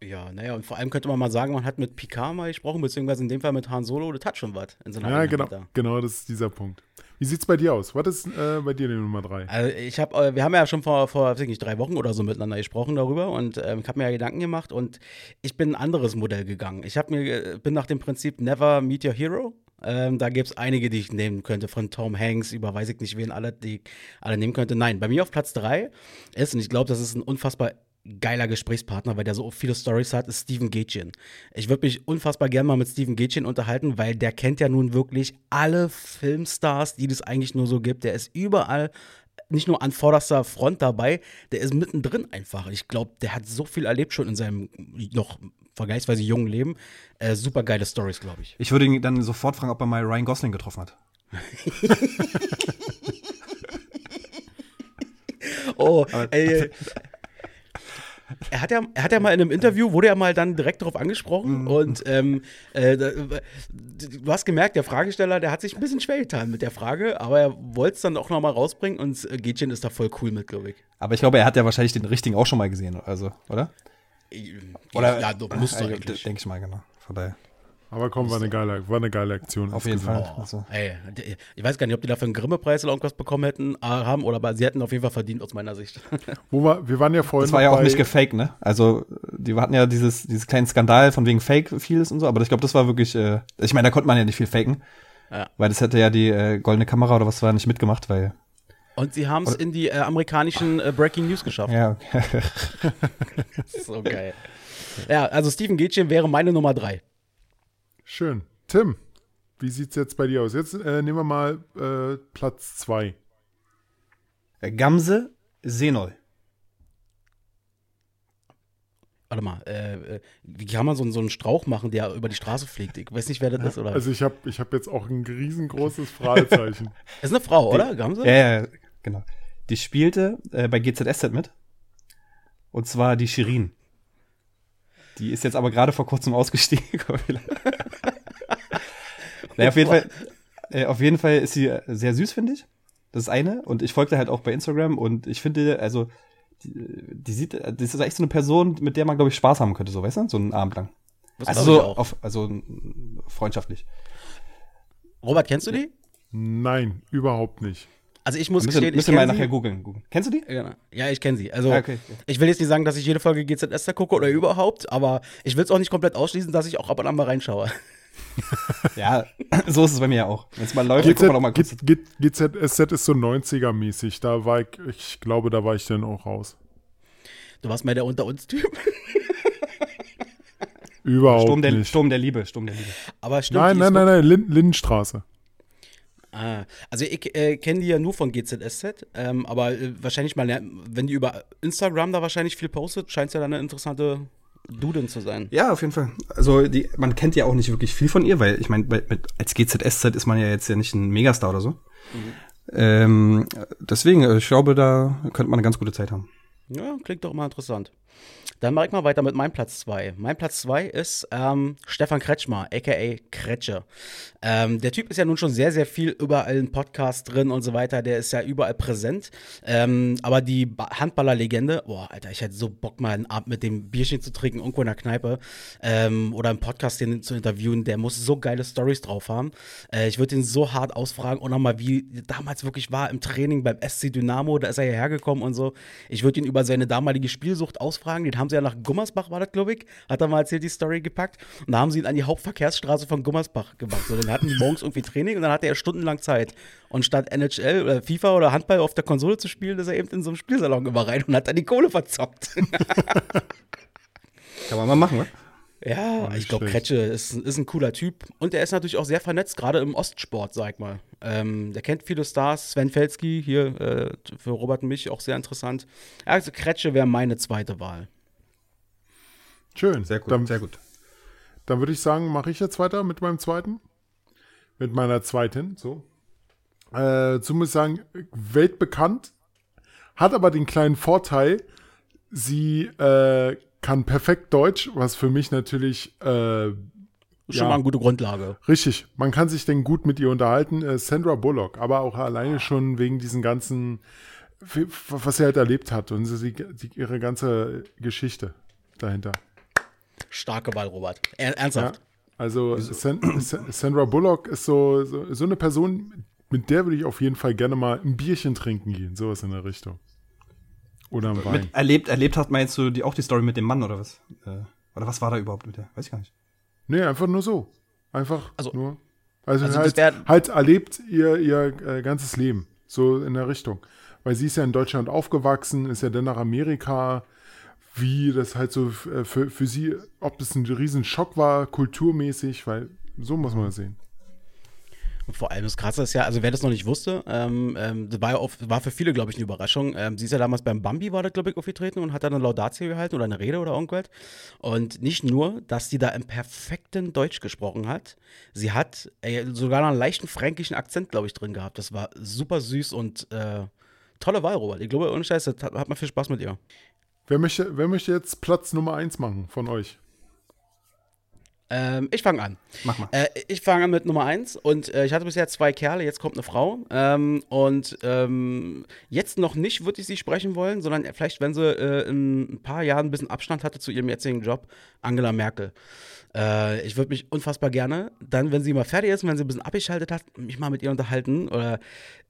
Ja, naja, und vor allem könnte man mal sagen, man hat mit Picard mal gesprochen, beziehungsweise in dem Fall mit Han Solo, das hat schon was in seiner Ja, genau, genau, das ist dieser Punkt. Wie sieht's bei dir aus? Was ist äh, bei dir die Nummer drei? Also ich habe, äh, wir haben ja schon vor, vor weiß ich nicht, drei Wochen oder so miteinander gesprochen darüber und ähm, ich habe mir ja Gedanken gemacht und ich bin ein anderes Modell gegangen. Ich habe mir, äh, bin nach dem Prinzip Never Meet Your Hero. Ähm, da gibt es einige, die ich nehmen könnte, von Tom Hanks über weiß ich nicht wen alle, die alle nehmen könnte. Nein, bei mir auf Platz drei ist, und ich glaube, das ist ein unfassbar geiler Gesprächspartner, weil der so viele Stories hat, ist Steven Gätchen. Ich würde mich unfassbar gerne mal mit Steven Gätchen unterhalten, weil der kennt ja nun wirklich alle Filmstars, die es eigentlich nur so gibt. Der ist überall nicht nur an vorderster Front dabei, der ist mittendrin einfach. Ich glaube, der hat so viel erlebt schon in seinem noch vergleichsweise jungen Leben. Äh, super geile Stories, glaube ich. Ich würde ihn dann sofort fragen, ob er mal Ryan Gosling getroffen hat. *laughs* *laughs* oh, ey, er hat ja, er hat ja mal in einem Interview, wurde er mal dann direkt darauf angesprochen mhm. und ähm, äh, du hast gemerkt, der Fragesteller, der hat sich ein bisschen schwer getan mit der Frage, aber er wollte es dann auch nochmal rausbringen und äh, Gätchen ist da voll cool mit, glaube ich. Aber ich glaube, er hat ja wahrscheinlich den richtigen auch schon mal gesehen, also, oder? Oder, ja, du musst äh, eigentlich. Denke ich mal, genau. Von daher. Aber komm, war eine geile, war eine geile Aktion. Auf jeden Fall. Oh, also. ey, ich weiß gar nicht, ob die dafür einen Grimme-Preis oder irgendwas bekommen hätten, äh, haben, oder aber sie hätten auf jeden Fall verdient aus meiner Sicht. Wo wir, wir waren ja vorhin. Das war ja auch nicht gefaked, ne? Also, die hatten ja dieses, dieses kleinen Skandal von wegen Fake vieles und so, aber ich glaube, das war wirklich, äh, ich meine, da konnte man ja nicht viel faken. Ja. Weil das hätte ja die äh, goldene Kamera oder was war nicht mitgemacht, weil. Und sie haben es in die äh, amerikanischen äh, Breaking News geschafft. Ja, okay. *laughs* so geil. Ja, also Steven Gätchen wäre meine Nummer drei. Schön. Tim, wie sieht es jetzt bei dir aus? Jetzt äh, nehmen wir mal äh, Platz 2. Äh, Gamse Senol. Warte mal, äh, äh, wie kann man so, so, einen Strauch machen, der über die Straße fliegt? Ich weiß nicht, wer das ist, oder? Also ich habe ich hab jetzt auch ein riesengroßes Fragezeichen. *laughs* ist eine Frau, oder? Gamse? Ja, ja, genau. Die spielte äh, bei GZSZ mit. Und zwar die Shirin. Die ist jetzt aber gerade vor kurzem ausgestiegen. *laughs* naja, auf jeden Fall, äh, auf jeden Fall ist sie sehr süß, finde ich. Das ist eine. Und ich folgte halt auch bei Instagram und ich finde, also, die, die sieht, das ist echt so eine Person, mit der man, glaube ich, Spaß haben könnte, so, weißt du? So einen Abend lang. Das also so, auf, also freundschaftlich. Robert, kennst du die? Nein, überhaupt nicht. Also ich muss müssen, gestehen, müssen ich mal nachher googeln. Kennst du die? Ja, ja ich kenne sie. Also okay, okay. ich will jetzt nicht sagen, dass ich jede Folge GZS da gucke oder überhaupt, aber ich will es auch nicht komplett ausschließen, dass ich auch ab und an mal reinschaue. *laughs* ja, *laughs* so ist es bei mir auch. Wenn es mal läuft, GZ, guck mal mal kurz. GZSZ ist so 90er-mäßig. Da war ich, ich glaube, da war ich dann auch raus. Du warst mal der Unter uns-Typ. Überhaupt Sturm der, nicht. Sturm der Liebe, Sturm der Liebe. Aber stimmt, nein, nein, nein, nein, Lind Lindenstraße. Ah, also ich äh, kenne die ja nur von GZSZ, ähm, aber äh, wahrscheinlich mal, wenn die über Instagram da wahrscheinlich viel postet, scheint es ja dann eine interessante Duden zu sein. Ja, auf jeden Fall. Also die, man kennt ja auch nicht wirklich viel von ihr, weil ich meine, als GZSZ ist man ja jetzt ja nicht ein Megastar oder so. Mhm. Ähm, deswegen, äh, ich glaube, da könnte man eine ganz gute Zeit haben. Ja, klingt doch mal interessant. Dann mache ich mal weiter mit meinem Platz 2. Mein Platz 2 ist ähm, Stefan Kretschmer, aka Kretsche. Ähm, der Typ ist ja nun schon sehr, sehr viel überall in Podcasts drin und so weiter. Der ist ja überall präsent. Ähm, aber die Handballerlegende, boah, Alter, ich hätte so Bock, mal einen Abend mit dem Bierchen zu trinken, irgendwo in der Kneipe ähm, oder im Podcast den zu interviewen. Der muss so geile Stories drauf haben. Äh, ich würde ihn so hart ausfragen und nochmal, wie damals wirklich war im Training beim SC Dynamo. Da ist er hierher gekommen und so. Ich würde ihn über seine damalige Spielsucht ausfragen. Den haben sie ja nach Gummersbach, war das, glaube ich, hat er mal erzählt, die Story gepackt. Und da haben sie ihn an die Hauptverkehrsstraße von Gummersbach gemacht. So, dann hatten die morgens irgendwie Training und dann hatte er stundenlang Zeit. Und statt NHL oder FIFA oder Handball auf der Konsole zu spielen, ist er eben in so einem Spielsalon immer rein und hat dann die Kohle verzockt. *laughs* Kann man mal machen, ne? Ja, ich glaube, Kretsche ist, ist ein cooler Typ. Und er ist natürlich auch sehr vernetzt, gerade im Ostsport, sag ich mal. Ähm, der kennt viele Stars. Sven Felski, hier äh, für Robert und mich auch sehr interessant. Also Kretsche wäre meine zweite Wahl. Schön. Sehr gut, dann, sehr gut. Dann würde ich sagen, mache ich jetzt weiter mit meinem zweiten. Mit meiner zweiten, so. Äh, zu muss ich sagen, weltbekannt, hat aber den kleinen Vorteil, sie äh, kann perfekt Deutsch, was für mich natürlich äh, schon ja, mal eine gute Grundlage. Richtig, man kann sich denn gut mit ihr unterhalten. Äh, Sandra Bullock, aber auch alleine schon wegen diesen ganzen, was sie halt erlebt hat und sie, die, ihre ganze Geschichte dahinter. Starke Wahl, Robert. Er, ernsthaft. Ja, also Sandra Bullock ist so, so, so, eine Person, mit der würde ich auf jeden Fall gerne mal ein Bierchen trinken gehen, sowas in der Richtung. Oder ein Wein. Mit erlebt, erlebt hast, meinst du die, auch die Story mit dem Mann oder was? Äh, oder was war da überhaupt mit der? Weiß ich gar nicht. Nee, einfach nur so. Einfach also, nur. Also, also halt, halt erlebt ihr, ihr äh, ganzes Leben. So in der Richtung. Weil sie ist ja in Deutschland aufgewachsen, ist ja dann nach Amerika, wie das halt so äh, für, für sie, ob das ein Riesenschock war, kulturmäßig, weil so muss man das sehen. Vor allem das Krasse ist ja, also wer das noch nicht wusste, ähm, ähm, das war, ja auf, war für viele, glaube ich, eine Überraschung. Ähm, sie ist ja damals beim Bambi, war das, glaube ich, aufgetreten und hat dann eine Laudatio gehalten oder eine Rede oder irgendwas. Und nicht nur, dass sie da im perfekten Deutsch gesprochen hat, sie hat äh, sogar noch einen leichten fränkischen Akzent, glaube ich, drin gehabt. Das war super süß und äh, tolle Wahl, Robert. Ich glaube, ohne Scheiß, das hat, hat man viel Spaß mit ihr. Wer möchte, wer möchte jetzt Platz Nummer 1 machen von euch? Ähm, ich fange an. Mach mal. Äh, ich fange an mit Nummer 1 und äh, ich hatte bisher zwei Kerle, jetzt kommt eine Frau. Ähm, und ähm, jetzt noch nicht würde ich sie sprechen wollen, sondern vielleicht, wenn sie äh, in ein paar Jahren ein bisschen Abstand hatte zu ihrem jetzigen Job, Angela Merkel. Äh, ich würde mich unfassbar gerne, dann, wenn sie mal fertig ist, wenn sie ein bisschen abgeschaltet hat, mich mal mit ihr unterhalten oder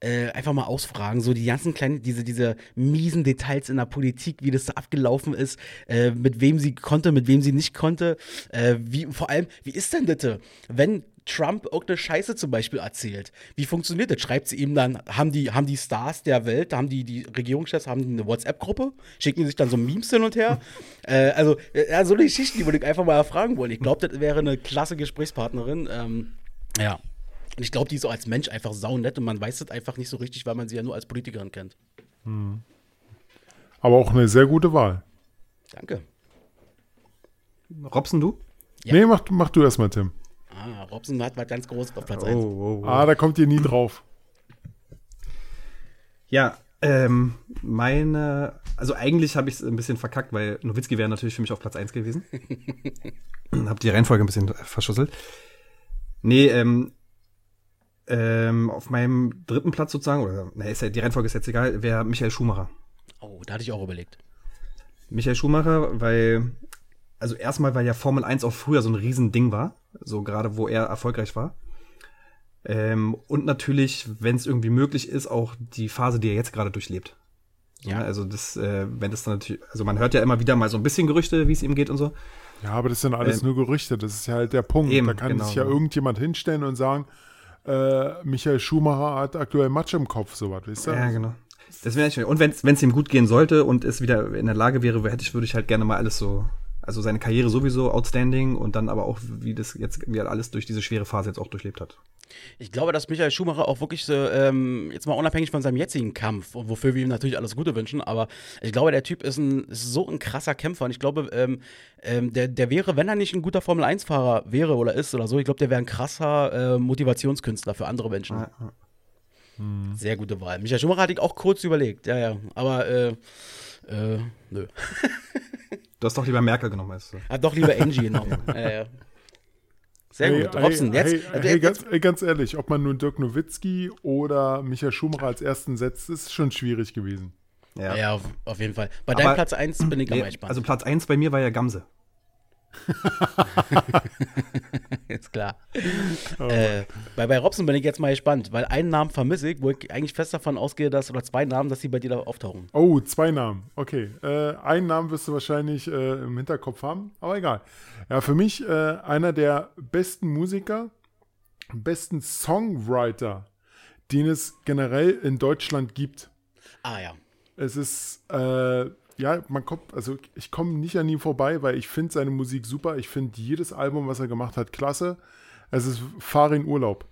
äh, einfach mal ausfragen, so die ganzen kleinen, diese, diese miesen Details in der Politik, wie das da abgelaufen ist, äh, mit wem sie konnte, mit wem sie nicht konnte, äh, wie, vor allem, wie ist denn das, wenn Trump irgendeine Scheiße zum Beispiel erzählt. Wie funktioniert das? Schreibt sie ihm dann, haben die, haben die Stars der Welt, haben die, die Regierungschefs, haben die eine WhatsApp-Gruppe? Schicken die sich dann so Memes hin und her? *laughs* äh, also, ja, so eine Geschichte, die würde ich einfach mal erfragen wollen. Ich glaube, das wäre eine klasse Gesprächspartnerin. Ähm, ja. Und ich glaube, die ist auch als Mensch einfach saunett und man weiß das einfach nicht so richtig, weil man sie ja nur als Politikerin kennt. Hm. Aber auch eine sehr gute Wahl. Danke. Robson, du? Ja. Nee, mach, mach du erstmal, Tim. Ah, Robson hat was ganz Großes auf Platz oh, 1. Oh, oh. Ah, da kommt ihr nie drauf. Ja, ähm, meine, also eigentlich habe ich es ein bisschen verkackt, weil Nowitzki wäre natürlich für mich auf Platz 1 gewesen. *laughs* hab die Reihenfolge ein bisschen verschusselt. Nee, ähm, ähm, auf meinem dritten Platz sozusagen, oder na, ist ja, die Reihenfolge ist jetzt egal, wäre Michael Schumacher. Oh, da hatte ich auch überlegt. Michael Schumacher, weil also erstmal, weil ja Formel 1 auch früher so ein Riesending war, so gerade wo er erfolgreich war. Ähm, und natürlich, wenn es irgendwie möglich ist, auch die Phase, die er jetzt gerade durchlebt. Ja. ja. also das, äh, wenn das dann natürlich, also man hört ja immer wieder mal so ein bisschen Gerüchte, wie es ihm geht und so. Ja, aber das sind alles ähm, nur Gerüchte. Das ist ja halt der Punkt. Eben, da kann genau, sich ja, irgendjemand hinstellen und sagen, äh, Michael Schumacher hat aktuell Matsch im Kopf, sowas, weißt du? Ja, genau. Das wäre und wenn es ihm gut gehen sollte und es wieder in der Lage wäre, hätte ich, würde ich halt gerne mal alles so, also seine Karriere sowieso outstanding und dann aber auch, wie das jetzt, wie er alles durch diese schwere Phase jetzt auch durchlebt hat. Ich glaube, dass Michael Schumacher auch wirklich so, ähm, jetzt mal unabhängig von seinem jetzigen Kampf, wofür wir ihm natürlich alles Gute wünschen, aber ich glaube, der Typ ist, ein, ist so ein krasser Kämpfer und ich glaube, ähm, ähm, der, der wäre, wenn er nicht ein guter Formel-1-Fahrer wäre oder ist oder so, ich glaube, der wäre ein krasser äh, Motivationskünstler für andere Menschen. Ja. Hm. Sehr gute Wahl. Michael Schumacher hatte ich auch kurz überlegt, ja, ja, aber äh, äh, nö. *laughs* du hast doch lieber Merkel genommen, weißt du. Hat doch lieber Angie genommen. *laughs* ja. Sehr hey, gut. Robson, hey, jetzt, hey, hey, ganz, ganz, ehrlich, ob man nun Dirk Nowitzki oder Michael Schumacher als ersten setzt, ist schon schwierig gewesen. Ja, ja auf, auf, jeden Fall. Bei deinem Platz 1 bin ich nee, am gespannt. Also Platz 1 bei mir war ja Gamse. *laughs* jetzt klar. Oh. Äh, bei, bei Robson bin ich jetzt mal gespannt, weil einen Namen vermisse ich, wo ich eigentlich fest davon ausgehe, dass, oder zwei Namen, dass sie bei dir da auftauchen. Oh, zwei Namen. Okay. Äh, einen Namen wirst du wahrscheinlich äh, im Hinterkopf haben, aber egal. Ja, für mich äh, einer der besten Musiker, besten Songwriter, den es generell in Deutschland gibt. Ah ja. Es ist äh, ja, man kommt, also ich komme nicht an ihm vorbei, weil ich finde seine Musik super. Ich finde jedes Album, was er gemacht hat, klasse. Es ist Farin Urlaub.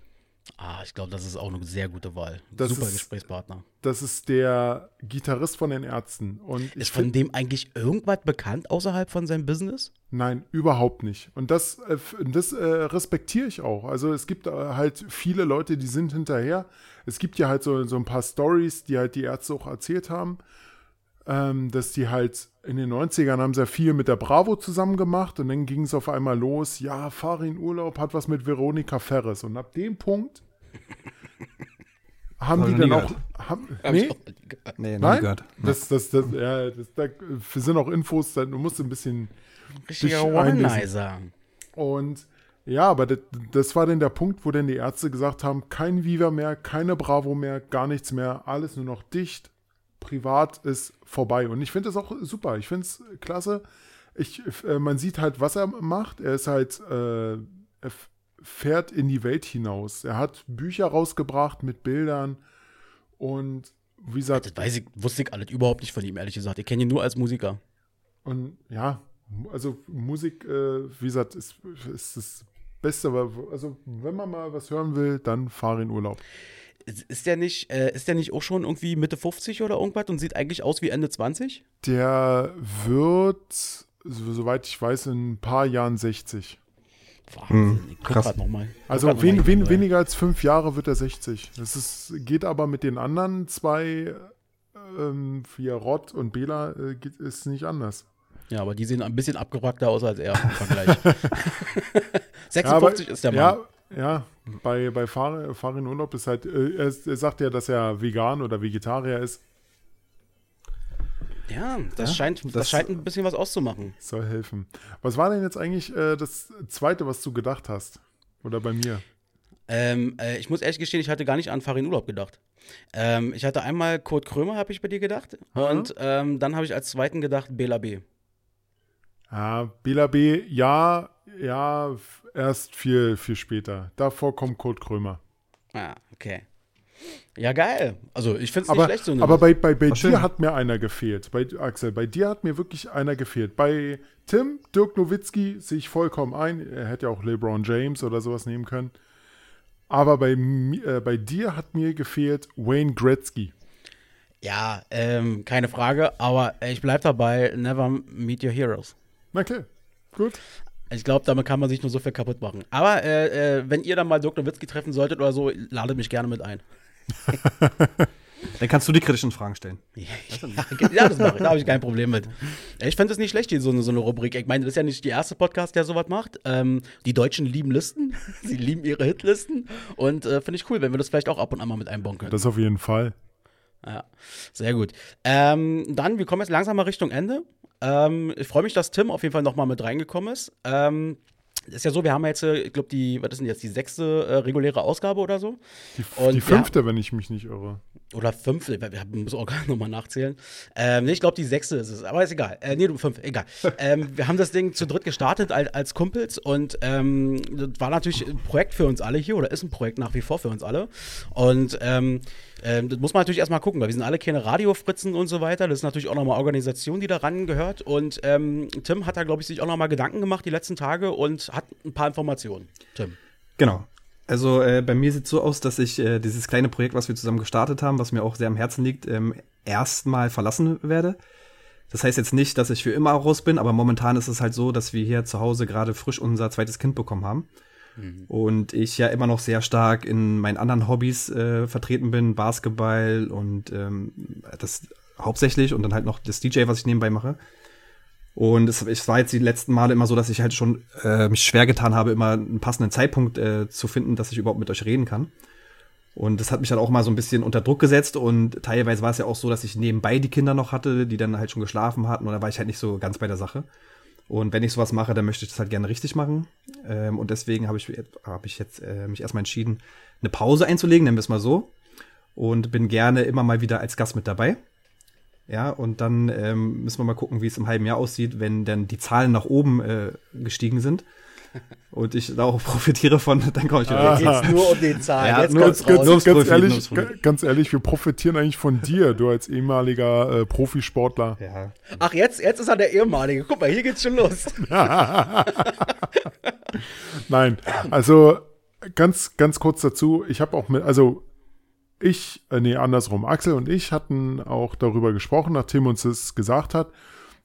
Ah, ich glaube, das ist auch eine sehr gute Wahl. Das Super ist, Gesprächspartner. Das ist der Gitarrist von den Ärzten. Und ist von dem eigentlich irgendwas bekannt außerhalb von seinem Business? Nein, überhaupt nicht. Und das, äh, das äh, respektiere ich auch. Also es gibt äh, halt viele Leute, die sind hinterher. Es gibt ja halt so, so ein paar Stories, die halt die Ärzte auch erzählt haben ähm, dass die halt in den 90ern haben sie ja viel mit der Bravo zusammen gemacht und dann ging es auf einmal los, ja, Farin Urlaub hat was mit Veronika Ferres. Und ab dem Punkt *laughs* haben die dann auch, haben, nee, nee Nein? gehört. Das, das, das, ja, das, da sind auch Infos, du musst ein bisschen richtiger One-Nicer. Und ja, aber das, das, war dann der Punkt, wo dann die Ärzte gesagt haben, kein Viva mehr, keine Bravo mehr, gar nichts mehr, alles nur noch dicht privat ist vorbei. Und ich finde das auch super. Ich finde es klasse. Ich, äh, man sieht halt, was er macht. Er ist halt, äh, er fährt in die Welt hinaus. Er hat Bücher rausgebracht mit Bildern und wie gesagt. Das weiß ich, wusste ich alles überhaupt nicht von ihm, ehrlich gesagt. Ich kenne ihn nur als Musiker. Und ja, also Musik, äh, wie gesagt, ist, ist das Beste. Also, wenn man mal was hören will, dann fahre in Urlaub. Ist der nicht, äh, ist der nicht auch schon irgendwie Mitte 50 oder irgendwas und sieht eigentlich aus wie Ende 20? Der wird, soweit ich weiß, in ein paar Jahren 60. Wahnsinn, hm, ich guck krass. Noch mal. Also wen, wen, weniger als fünf Jahre wird er 60. Das ist, geht aber mit den anderen zwei, ähm, wie Rott und Bela, äh, ist nicht anders. Ja, aber die sehen ein bisschen abgewrackter aus als er im *laughs* Vergleich. *laughs* *laughs* 56 ja, aber, ist der Mann. Ja, ja, bei, bei Fahr Farin Urlaub ist halt, äh, er, er, sagt ja, dass er vegan oder Vegetarier ist. Ja, das, ja, scheint, das, das, scheint ein bisschen was auszumachen. Soll helfen. Was war denn jetzt eigentlich äh, das Zweite, was du gedacht hast? Oder bei mir? Ähm, äh, ich muss ehrlich gestehen, ich hatte gar nicht an Farin Urlaub gedacht. Ähm, ich hatte einmal Kurt Krömer, habe ich bei dir gedacht. Mhm. Und ähm, dann habe ich als zweiten gedacht Bela B. Ja, Bela B, ja, ja, erst viel, viel später. Davor kommt Kurt Krömer. Ah, okay. Ja, geil. Also ich finde es nicht schlecht so. Aber bei, bei, bei dir schön. hat mir einer gefehlt. Bei Axel, bei dir hat mir wirklich einer gefehlt. Bei Tim, Dirk Nowitzki sehe ich vollkommen ein. Er hätte ja auch LeBron James oder sowas nehmen können. Aber bei, äh, bei dir hat mir gefehlt Wayne Gretzky. Ja, ähm, keine Frage, aber ich bleibe dabei, never meet your heroes. Okay, gut. Ich glaube, damit kann man sich nur so viel kaputt machen. Aber äh, äh, wenn ihr dann mal Dr. Witzki treffen solltet oder so, ladet mich gerne mit ein. *laughs* Dann kannst du die kritischen Fragen stellen. *laughs* ja, das mache ich. Da habe ich kein Problem mit. Ich finde es nicht schlecht, hier so eine, so eine Rubrik. Ich meine, das ist ja nicht der erste Podcast, der sowas macht. Ähm, die Deutschen lieben Listen. *laughs* Sie lieben ihre Hitlisten. Und äh, finde ich cool, wenn wir das vielleicht auch ab und an mal mit einbauen können. Das auf jeden Fall. Ja, sehr gut. Ähm, dann, wir kommen jetzt langsam mal Richtung Ende. Ähm, ich freue mich, dass Tim auf jeden Fall nochmal mit reingekommen ist. Ähm, ist ja so, wir haben jetzt, äh, ich glaube, die, was ist denn jetzt, die sechste äh, reguläre Ausgabe oder so? Die, die fünfte, wenn ich mich nicht irre. Oder fünfte, wir müssen auch *laughs* gar nochmal nachzählen. Ähm, nee, ich glaube, die sechste ist es, aber ist egal. Äh, nee, fünf, egal. *laughs* ähm, wir haben das Ding zu dritt gestartet als, als Kumpels und ähm, das war natürlich ein Projekt für uns alle hier oder ist ein Projekt nach wie vor für uns alle. Und ähm, ähm, das muss man natürlich erstmal gucken, weil wir sind alle keine Radiofritzen und so weiter. Das ist natürlich auch nochmal Organisation, die daran gehört. Und ähm, Tim hat da, glaube ich, sich auch nochmal Gedanken gemacht die letzten Tage und hat ein paar Informationen. Tim. Genau. Also äh, bei mir sieht es so aus, dass ich äh, dieses kleine Projekt, was wir zusammen gestartet haben, was mir auch sehr am Herzen liegt, ähm, erstmal verlassen werde. Das heißt jetzt nicht, dass ich für immer raus bin, aber momentan ist es halt so, dass wir hier zu Hause gerade frisch unser zweites Kind bekommen haben. Mhm. Und ich ja immer noch sehr stark in meinen anderen Hobbys äh, vertreten bin, Basketball und ähm, das hauptsächlich und dann halt noch das DJ, was ich nebenbei mache. Und es, es war jetzt die letzten Male immer so, dass ich halt schon äh, mich schwer getan habe, immer einen passenden Zeitpunkt äh, zu finden, dass ich überhaupt mit euch reden kann. Und das hat mich dann auch mal so ein bisschen unter Druck gesetzt und teilweise war es ja auch so, dass ich nebenbei die Kinder noch hatte, die dann halt schon geschlafen hatten und da war ich halt nicht so ganz bei der Sache. Und wenn ich sowas mache, dann möchte ich das halt gerne richtig machen. Ähm, und deswegen habe ich, hab ich jetzt äh, mich erstmal entschieden, eine Pause einzulegen, nennen wir es mal so. Und bin gerne immer mal wieder als Gast mit dabei. Ja, und dann ähm, müssen wir mal gucken, wie es im halben Jahr aussieht, wenn dann die Zahlen nach oben äh, gestiegen sind und ich da auch *laughs* profitiere von, dann komme ich wieder. Jetzt geht's nur um die Zahlen. Ja, jetzt nur, ganz, ganz, ganz, ehrlich, ganz ehrlich, wir profitieren eigentlich von dir, du als ehemaliger äh, Profisportler. Ja. Ach, jetzt, jetzt ist er der ehemalige. Guck mal, hier geht's schon los. *laughs* Nein, also ganz, ganz kurz dazu. Ich habe auch mit, also ich, äh, nee, andersrum. Axel und ich hatten auch darüber gesprochen, nachdem uns das gesagt hat.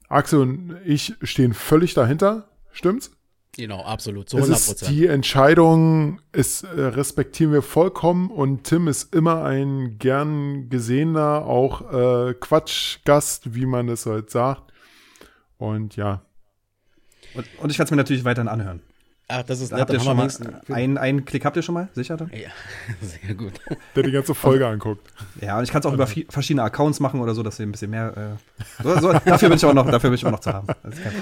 Axel und ich stehen völlig dahinter. Stimmt's? Genau, absolut, zu 100 Prozent. Die Entscheidung ist, äh, respektieren wir vollkommen und Tim ist immer ein gern gesehener, auch äh, Quatschgast, wie man es halt sagt. Und ja. Und, und ich werde es mir natürlich weiterhin anhören. Ach, das ist nett. Habt ihr schon mal, einen, einen Klick habt ihr schon mal, sicher dann? Ja, *laughs* sehr gut. Der die ganze Folge anguckt. Ja, und ich kann es auch über verschiedene Accounts machen oder so, dass ihr ein bisschen mehr. Äh, so, so, dafür bin ich auch noch, dafür bin ich auch noch zu haben.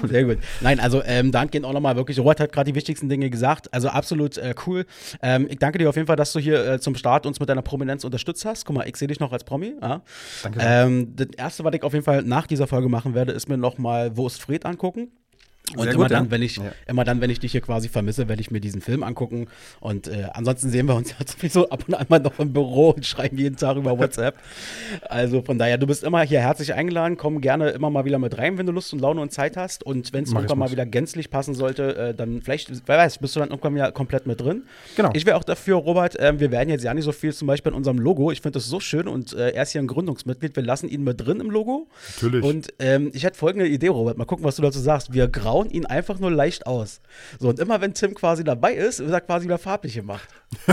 Sehr gut. Nein, also ähm, Dank gehen auch nochmal wirklich. Robert hat gerade die wichtigsten Dinge gesagt. Also absolut äh, cool. Ähm, ich danke dir auf jeden Fall, dass du hier äh, zum Start uns mit deiner Prominenz unterstützt hast. Guck mal, ich sehe dich noch als Promi. Ja. Danke. Ähm, das erste, was ich auf jeden Fall nach dieser Folge machen werde, ist mir nochmal Wurst Fred angucken. Und immer, gut, dann, ja? wenn ich, ja. immer dann, wenn ich dich hier quasi vermisse, werde ich mir diesen Film angucken. Und äh, ansonsten sehen wir uns *laughs* ja sowieso ab und an mal noch im Büro und schreiben jeden Tag über WhatsApp. *laughs* Also von daher, du bist immer hier herzlich eingeladen. Komm gerne immer mal wieder mit rein, wenn du Lust und Laune und Zeit hast. Und wenn es irgendwann mal wieder gänzlich passen sollte, äh, dann vielleicht, wer weiß, bist du dann irgendwann wieder komplett mit drin. Genau. Ich wäre auch dafür, Robert, äh, wir werden jetzt ja nicht so viel zum Beispiel in unserem Logo. Ich finde das so schön und äh, er ist hier ein Gründungsmitglied. Wir lassen ihn mit drin im Logo. Natürlich. Und ähm, ich hätte folgende Idee, Robert. Mal gucken, was du dazu sagst. Wir grauen ihn einfach nur leicht aus. So, und immer wenn Tim quasi dabei ist, wird er quasi wieder farblich gemacht. *laughs*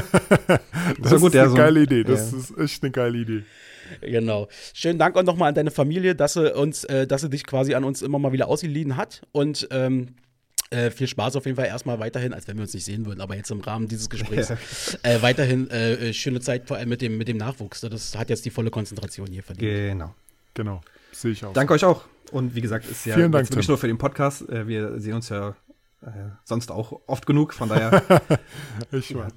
das ist, gut, eine ja, geile Idee. Das ja. ist echt eine geile Idee. Genau. Schönen Dank auch nochmal an deine Familie, dass sie uns, äh, dass sie dich quasi an uns immer mal wieder ausgeliehen hat. Und ähm, äh, viel Spaß auf jeden Fall erstmal weiterhin, als wenn wir uns nicht sehen würden, aber jetzt im Rahmen dieses Gesprächs *laughs* äh, weiterhin äh, äh, schöne Zeit, vor allem mit dem, mit dem Nachwuchs. Das hat jetzt die volle Konzentration hier verdient. Genau. Genau. Sehe ich auch. Danke euch auch. Und wie gesagt, ist ja Vielen Dank, nicht nur für den Podcast. Äh, wir sehen uns ja äh, sonst auch oft genug, von daher. ich weiß.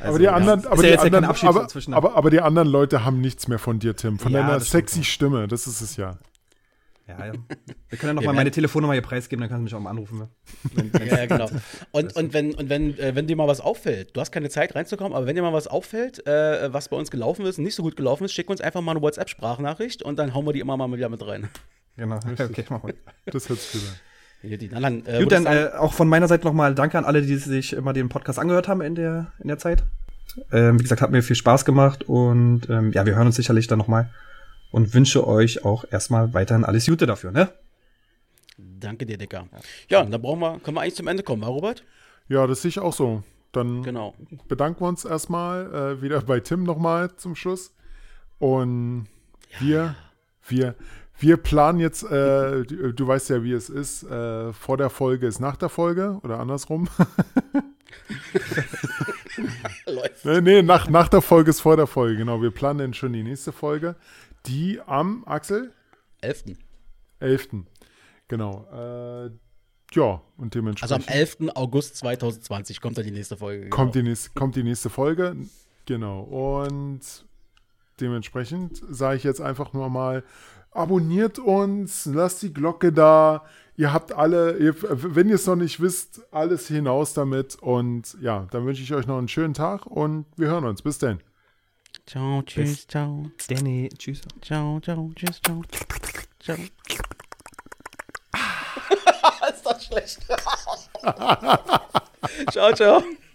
Also, aber die anderen, ja, aber, die anderen aber, aber, aber, die anderen Leute haben nichts mehr von dir, Tim. Von ja, deiner sexy Stimme, das ist es ja. Ja, ja. Wir können ja noch mal meine Telefonnummer hier preisgeben, dann kannst du mich auch mal anrufen. Wenn, ja, ja, genau. Und, und wenn, und wenn, äh, wenn dir mal was auffällt, du hast keine Zeit reinzukommen, aber wenn dir mal was auffällt, äh, was bei uns gelaufen ist und nicht so gut gelaufen ist, schick uns einfach mal eine WhatsApp-Sprachnachricht und dann hauen wir die immer mal wieder mit rein. Genau, *laughs* okay, machen wir. Das hört sich gut an. Gut, dann, äh, Gut, dann äh, auch von meiner Seite nochmal danke an alle, die sich immer den Podcast angehört haben in der, in der Zeit. Ähm, wie gesagt, hat mir viel Spaß gemacht und ähm, ja, wir hören uns sicherlich dann nochmal und wünsche euch auch erstmal weiterhin alles Gute dafür, ne? Danke dir, Dicker. Ja, dann brauchen wir, können wir eigentlich zum Ende kommen, Robert? Ja, das sehe ich auch so. Dann genau. bedanken wir uns erstmal äh, wieder bei Tim nochmal zum Schluss. Und ja, wir, wir, wir planen jetzt, äh, du, du, weißt ja, wie es ist, äh, vor der Folge ist nach der Folge oder andersrum. Läuft. *laughs* Nee, nee, nach, nach der Folge ist vor der Folge, genau. Wir planen dann schon die nächste Folge, die am, Axel? 11. 11. Genau. Äh, ja, und Also dementsprechend. am 11. August 2020 kommt dann die nächste Folge. genau. kommt, die nächste, kommt die nächste Folge. Genau. Und dementsprechend sage ich jetzt einfach nur mal, abonniert uns, lasst die Glocke da. Ihr habt alle, ihr, wenn ihr es noch nicht wisst, alles hinaus damit. Und ja, dann wünsche ich euch noch einen schönen Tag und wir hören uns. Bis dann. Ciao, tschüss, ciao. Danny, tschüss. Ciao, ciao, tschüss, ciao. Ciao. *laughs* ist das schlecht. *laughs* ciao, ciao.